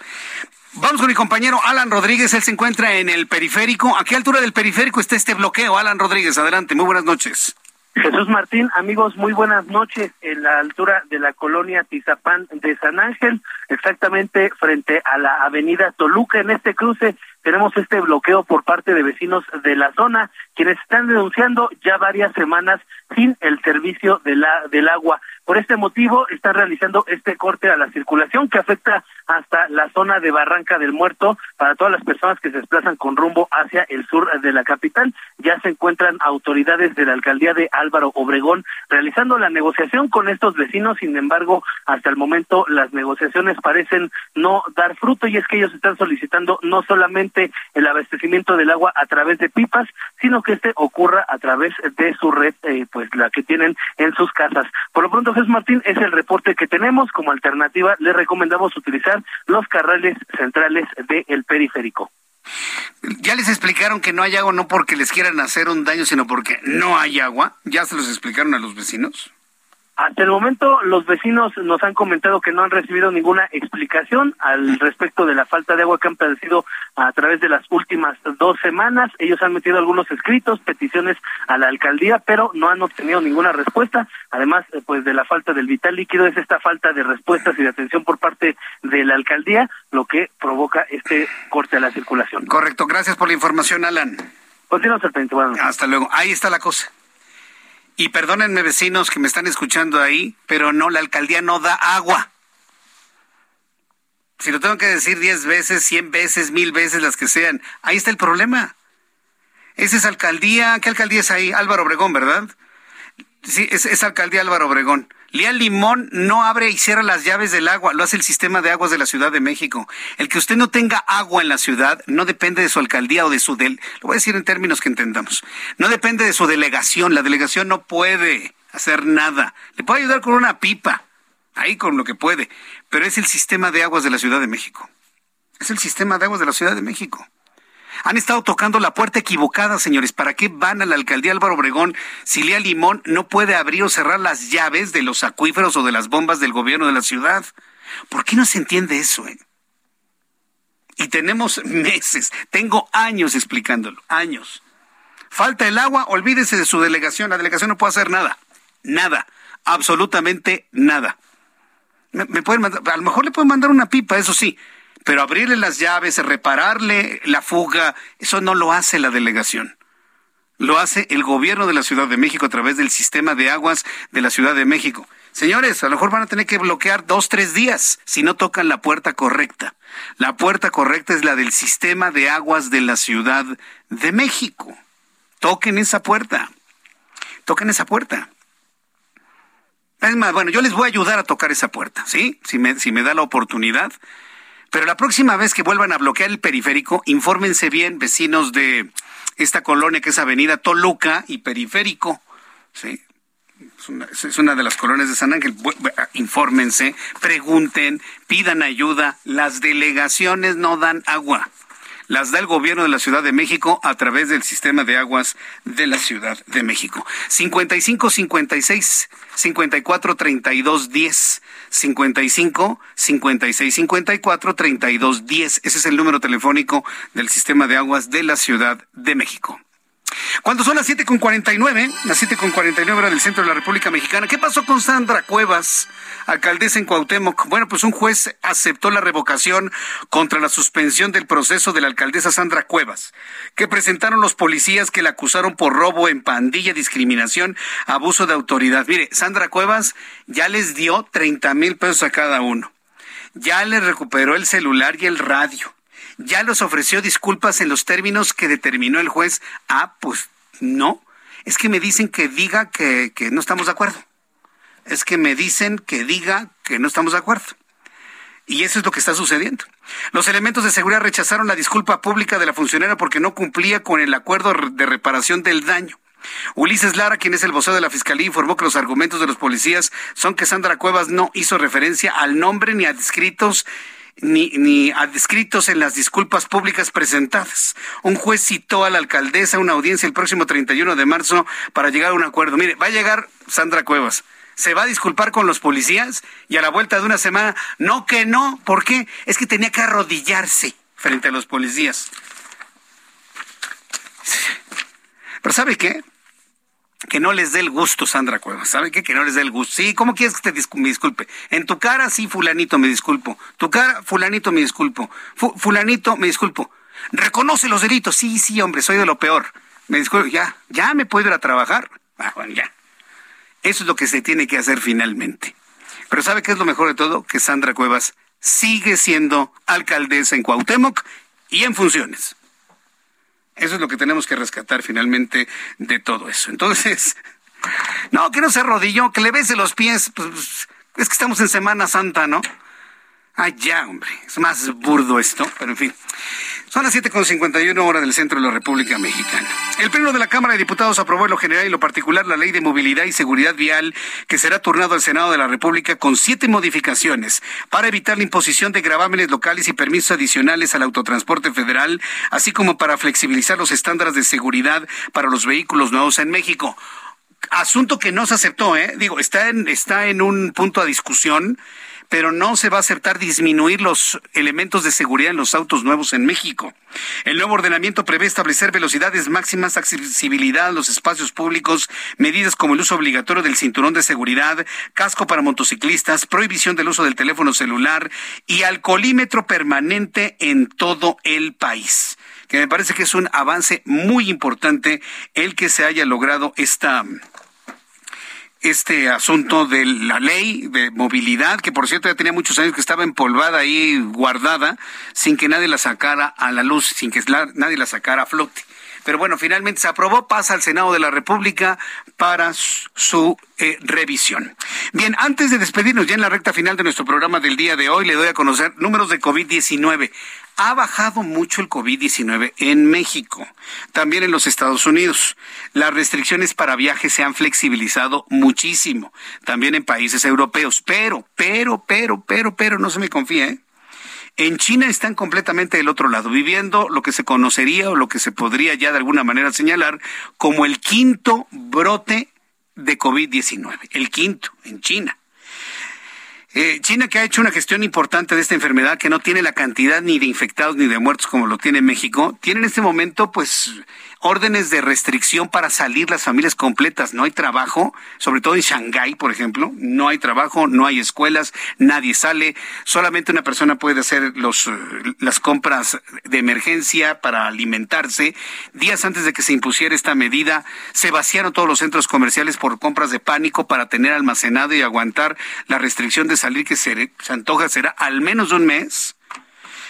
Vamos con mi compañero Alan Rodríguez. Él se encuentra en el periférico. ¿A qué altura del periférico está este bloqueo? Alan Rodríguez, adelante. Muy buenas noches. Jesús Martín, amigos, muy buenas noches. En la altura de la colonia Tizapán de San Ángel, exactamente frente a la avenida Toluca, en este cruce tenemos este bloqueo por parte de vecinos de la zona, quienes están denunciando ya varias semanas sin el servicio de la, del agua. Por este motivo están realizando este corte a la circulación que afecta hasta la zona de Barranca del Muerto para todas las personas que se desplazan con rumbo hacia el sur de la capital. Ya se encuentran autoridades de la alcaldía de Álvaro Obregón realizando la negociación con estos vecinos. Sin embargo, hasta el momento las negociaciones parecen no dar fruto y es que ellos están solicitando no solamente el abastecimiento del agua a través de pipas, sino que este ocurra a través de su red, eh, pues la que tienen en sus casas. Por lo pronto, Jesús Martín, es el reporte que tenemos. Como alternativa, le recomendamos utilizar los carriles centrales del periférico. Ya les explicaron que no hay agua no porque les quieran hacer un daño, sino porque no hay agua. ¿Ya se los explicaron a los vecinos? Hasta el momento los vecinos nos han comentado que no han recibido ninguna explicación al respecto de la falta de agua que han padecido a través de las últimas dos semanas. Ellos han metido algunos escritos, peticiones a la alcaldía, pero no han obtenido ninguna respuesta. Además, eh, pues de la falta del vital líquido es esta falta de respuestas y de atención por parte de la alcaldía lo que provoca este corte a la circulación. Correcto. Gracias por la información, Alan. Continuamos al Hasta luego. Ahí está la cosa. Y perdónenme vecinos que me están escuchando ahí, pero no, la alcaldía no da agua. Si lo tengo que decir diez veces, cien veces, mil veces, las que sean, ahí está el problema. Esa es alcaldía, ¿qué alcaldía es ahí? Álvaro Obregón, ¿verdad? Sí, es, es alcaldía Álvaro Obregón. Lía Limón no abre y cierra las llaves del agua, lo hace el sistema de aguas de la Ciudad de México. El que usted no tenga agua en la ciudad no depende de su alcaldía o de su del, lo voy a decir en términos que entendamos. No depende de su delegación, la delegación no puede hacer nada. Le puede ayudar con una pipa, ahí con lo que puede, pero es el sistema de aguas de la Ciudad de México. Es el sistema de aguas de la Ciudad de México. Han estado tocando la puerta equivocada, señores. ¿Para qué van a la alcaldía Álvaro Obregón si Lía Limón no puede abrir o cerrar las llaves de los acuíferos o de las bombas del gobierno de la ciudad? ¿Por qué no se entiende eso? Eh? Y tenemos meses, tengo años explicándolo, años. Falta el agua, olvídese de su delegación. La delegación no puede hacer nada, nada, absolutamente nada. Me, pueden a lo mejor le pueden mandar una pipa, eso sí, pero abrirle las llaves, repararle la fuga, eso no lo hace la delegación. Lo hace el gobierno de la Ciudad de México a través del sistema de aguas de la Ciudad de México. Señores, a lo mejor van a tener que bloquear dos, tres días si no tocan la puerta correcta. La puerta correcta es la del sistema de aguas de la Ciudad de México. Toquen esa puerta. Toquen esa puerta. Es más, bueno, yo les voy a ayudar a tocar esa puerta, ¿sí? Si me, si me da la oportunidad. Pero la próxima vez que vuelvan a bloquear el periférico, infórmense bien, vecinos de esta colonia que es Avenida Toluca y Periférico, ¿sí? Es una, es una, de las colonias de San Ángel. Infórmense, pregunten, pidan ayuda. Las delegaciones no dan agua las da el gobierno de la Ciudad de México a través del sistema de aguas de la Ciudad de México. 55 56 54 32 10. 55 56 54 32 10. Ese es el número telefónico del sistema de aguas de la Ciudad de México. Cuando son las siete con 49, las siete con 49 hora del centro de la República Mexicana, ¿qué pasó con Sandra Cuevas, alcaldesa en Cuauhtémoc? Bueno, pues un juez aceptó la revocación contra la suspensión del proceso de la alcaldesa Sandra Cuevas, que presentaron los policías que la acusaron por robo en pandilla, discriminación, abuso de autoridad. Mire, Sandra Cuevas ya les dio 30 mil pesos a cada uno. Ya les recuperó el celular y el radio ya los ofreció disculpas en los términos que determinó el juez. Ah, pues no. Es que me dicen que diga que, que no estamos de acuerdo. Es que me dicen que diga que no estamos de acuerdo. Y eso es lo que está sucediendo. Los elementos de seguridad rechazaron la disculpa pública de la funcionaria porque no cumplía con el acuerdo de reparación del daño. Ulises Lara, quien es el vocero de la Fiscalía, informó que los argumentos de los policías son que Sandra Cuevas no hizo referencia al nombre ni a descritos ni, ni adscritos en las disculpas públicas presentadas. Un juez citó a la alcaldesa a una audiencia el próximo 31 de marzo para llegar a un acuerdo. Mire, va a llegar Sandra Cuevas. Se va a disculpar con los policías y a la vuelta de una semana, no que no. ¿Por qué? Es que tenía que arrodillarse frente a los policías. Pero ¿sabe qué? Que no les dé el gusto, Sandra Cuevas. ¿Sabe qué? Que no les dé el gusto. Sí, ¿cómo quieres que te me disculpe? En tu cara, sí, fulanito, me disculpo. Tu cara, fulanito, me disculpo. fulanito, me disculpo. Reconoce los delitos. Sí, sí, hombre, soy de lo peor. Me disculpo, ya, ya me puedo ir a trabajar. Ah, bueno, ya. Eso es lo que se tiene que hacer finalmente. Pero ¿sabe qué es lo mejor de todo? Que Sandra Cuevas sigue siendo alcaldesa en Cuauhtémoc y en funciones. Eso es lo que tenemos que rescatar finalmente de todo eso. Entonces, no, que no se arrodilló, que le bese los pies. Pues, pues, es que estamos en Semana Santa, ¿no? Ay, ya, hombre. Es más burdo esto, pero en fin. Son las 7.51 horas del centro de la República Mexicana. El Pleno de la Cámara de Diputados aprobó en lo general y lo particular la Ley de Movilidad y Seguridad Vial, que será turnado al Senado de la República con siete modificaciones para evitar la imposición de gravámenes locales y permisos adicionales al autotransporte federal, así como para flexibilizar los estándares de seguridad para los vehículos nuevos en México asunto que no se aceptó, ¿eh? Digo, está en, está en un punto a discusión pero no se va a aceptar disminuir los elementos de seguridad en los autos nuevos en México. El nuevo ordenamiento prevé establecer velocidades máximas, accesibilidad a los espacios públicos, medidas como el uso obligatorio del cinturón de seguridad, casco para motociclistas, prohibición del uso del teléfono celular y alcoholímetro permanente en todo el país que me parece que es un avance muy importante el que se haya logrado esta este asunto de la ley de movilidad, que por cierto ya tenía muchos años que estaba empolvada ahí, guardada, sin que nadie la sacara a la luz, sin que nadie la sacara a flote. Pero bueno, finalmente se aprobó, pasa al Senado de la República para su eh, revisión. Bien, antes de despedirnos ya en la recta final de nuestro programa del día de hoy, le doy a conocer números de COVID-19 ha bajado mucho el COVID-19 en México, también en los Estados Unidos. Las restricciones para viajes se han flexibilizado muchísimo, también en países europeos. Pero, pero, pero, pero, pero, no se me confía, ¿eh? En China están completamente del otro lado, viviendo lo que se conocería o lo que se podría ya de alguna manera señalar como el quinto brote de COVID-19. El quinto en China. Eh, China que ha hecho una gestión importante de esta enfermedad que no tiene la cantidad ni de infectados ni de muertos como lo tiene México, tiene en este momento pues órdenes de restricción para salir las familias completas. No hay trabajo, sobre todo en Shanghái, por ejemplo. No hay trabajo, no hay escuelas, nadie sale. Solamente una persona puede hacer los, eh, las compras de emergencia para alimentarse. Días antes de que se impusiera esta medida, se vaciaron todos los centros comerciales por compras de pánico para tener almacenado y aguantar la restricción de salir que se, se antoja será al menos un mes.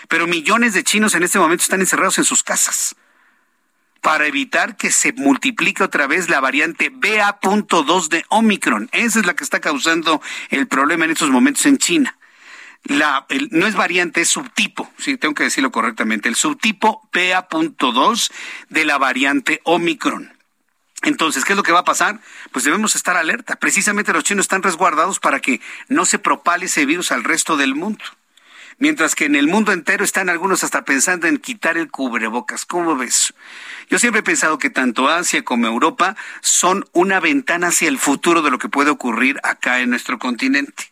Pero millones de chinos en este momento están encerrados en sus casas para evitar que se multiplique otra vez la variante BA.2 de Omicron. Esa es la que está causando el problema en estos momentos en China. La, no es variante, es subtipo, sí, tengo que decirlo correctamente, el subtipo BA.2 de la variante Omicron. Entonces, ¿qué es lo que va a pasar? Pues debemos estar alerta. Precisamente los chinos están resguardados para que no se propale ese virus al resto del mundo mientras que en el mundo entero están algunos hasta pensando en quitar el cubrebocas. ¿Cómo ves? Yo siempre he pensado que tanto Asia como Europa son una ventana hacia el futuro de lo que puede ocurrir acá en nuestro continente.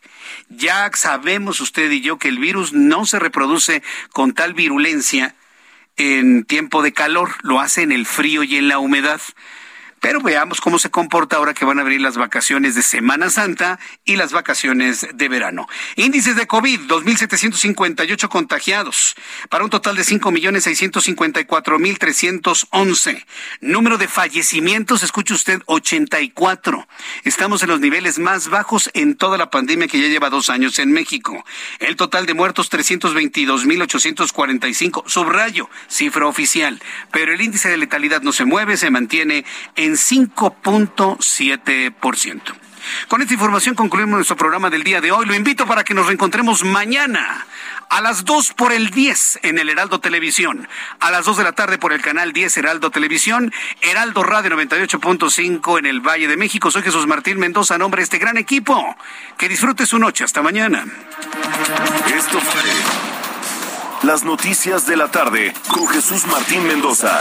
Ya sabemos usted y yo que el virus no se reproduce con tal virulencia en tiempo de calor, lo hace en el frío y en la humedad. Pero veamos cómo se comporta ahora que van a abrir las vacaciones de Semana Santa y las vacaciones de verano. Índices de COVID, 2.758 contagiados, para un total de 5.654.311. Número de fallecimientos, escuche usted, 84. Estamos en los niveles más bajos en toda la pandemia que ya lleva dos años en México. El total de muertos, 322.845. Subrayo, cifra oficial. Pero el índice de letalidad no se mueve, se mantiene en en 5.7%. Con esta información concluimos nuestro programa del día de hoy. Lo invito para que nos reencontremos mañana a las 2 por el 10 en el Heraldo Televisión, a las 2 de la tarde por el canal 10 Heraldo Televisión, Heraldo Radio 98.5 en el Valle de México. Soy Jesús Martín Mendoza, a nombre de este gran equipo. Que disfrute su noche. Hasta mañana. Esto fue las noticias de la tarde con Jesús Martín Mendoza.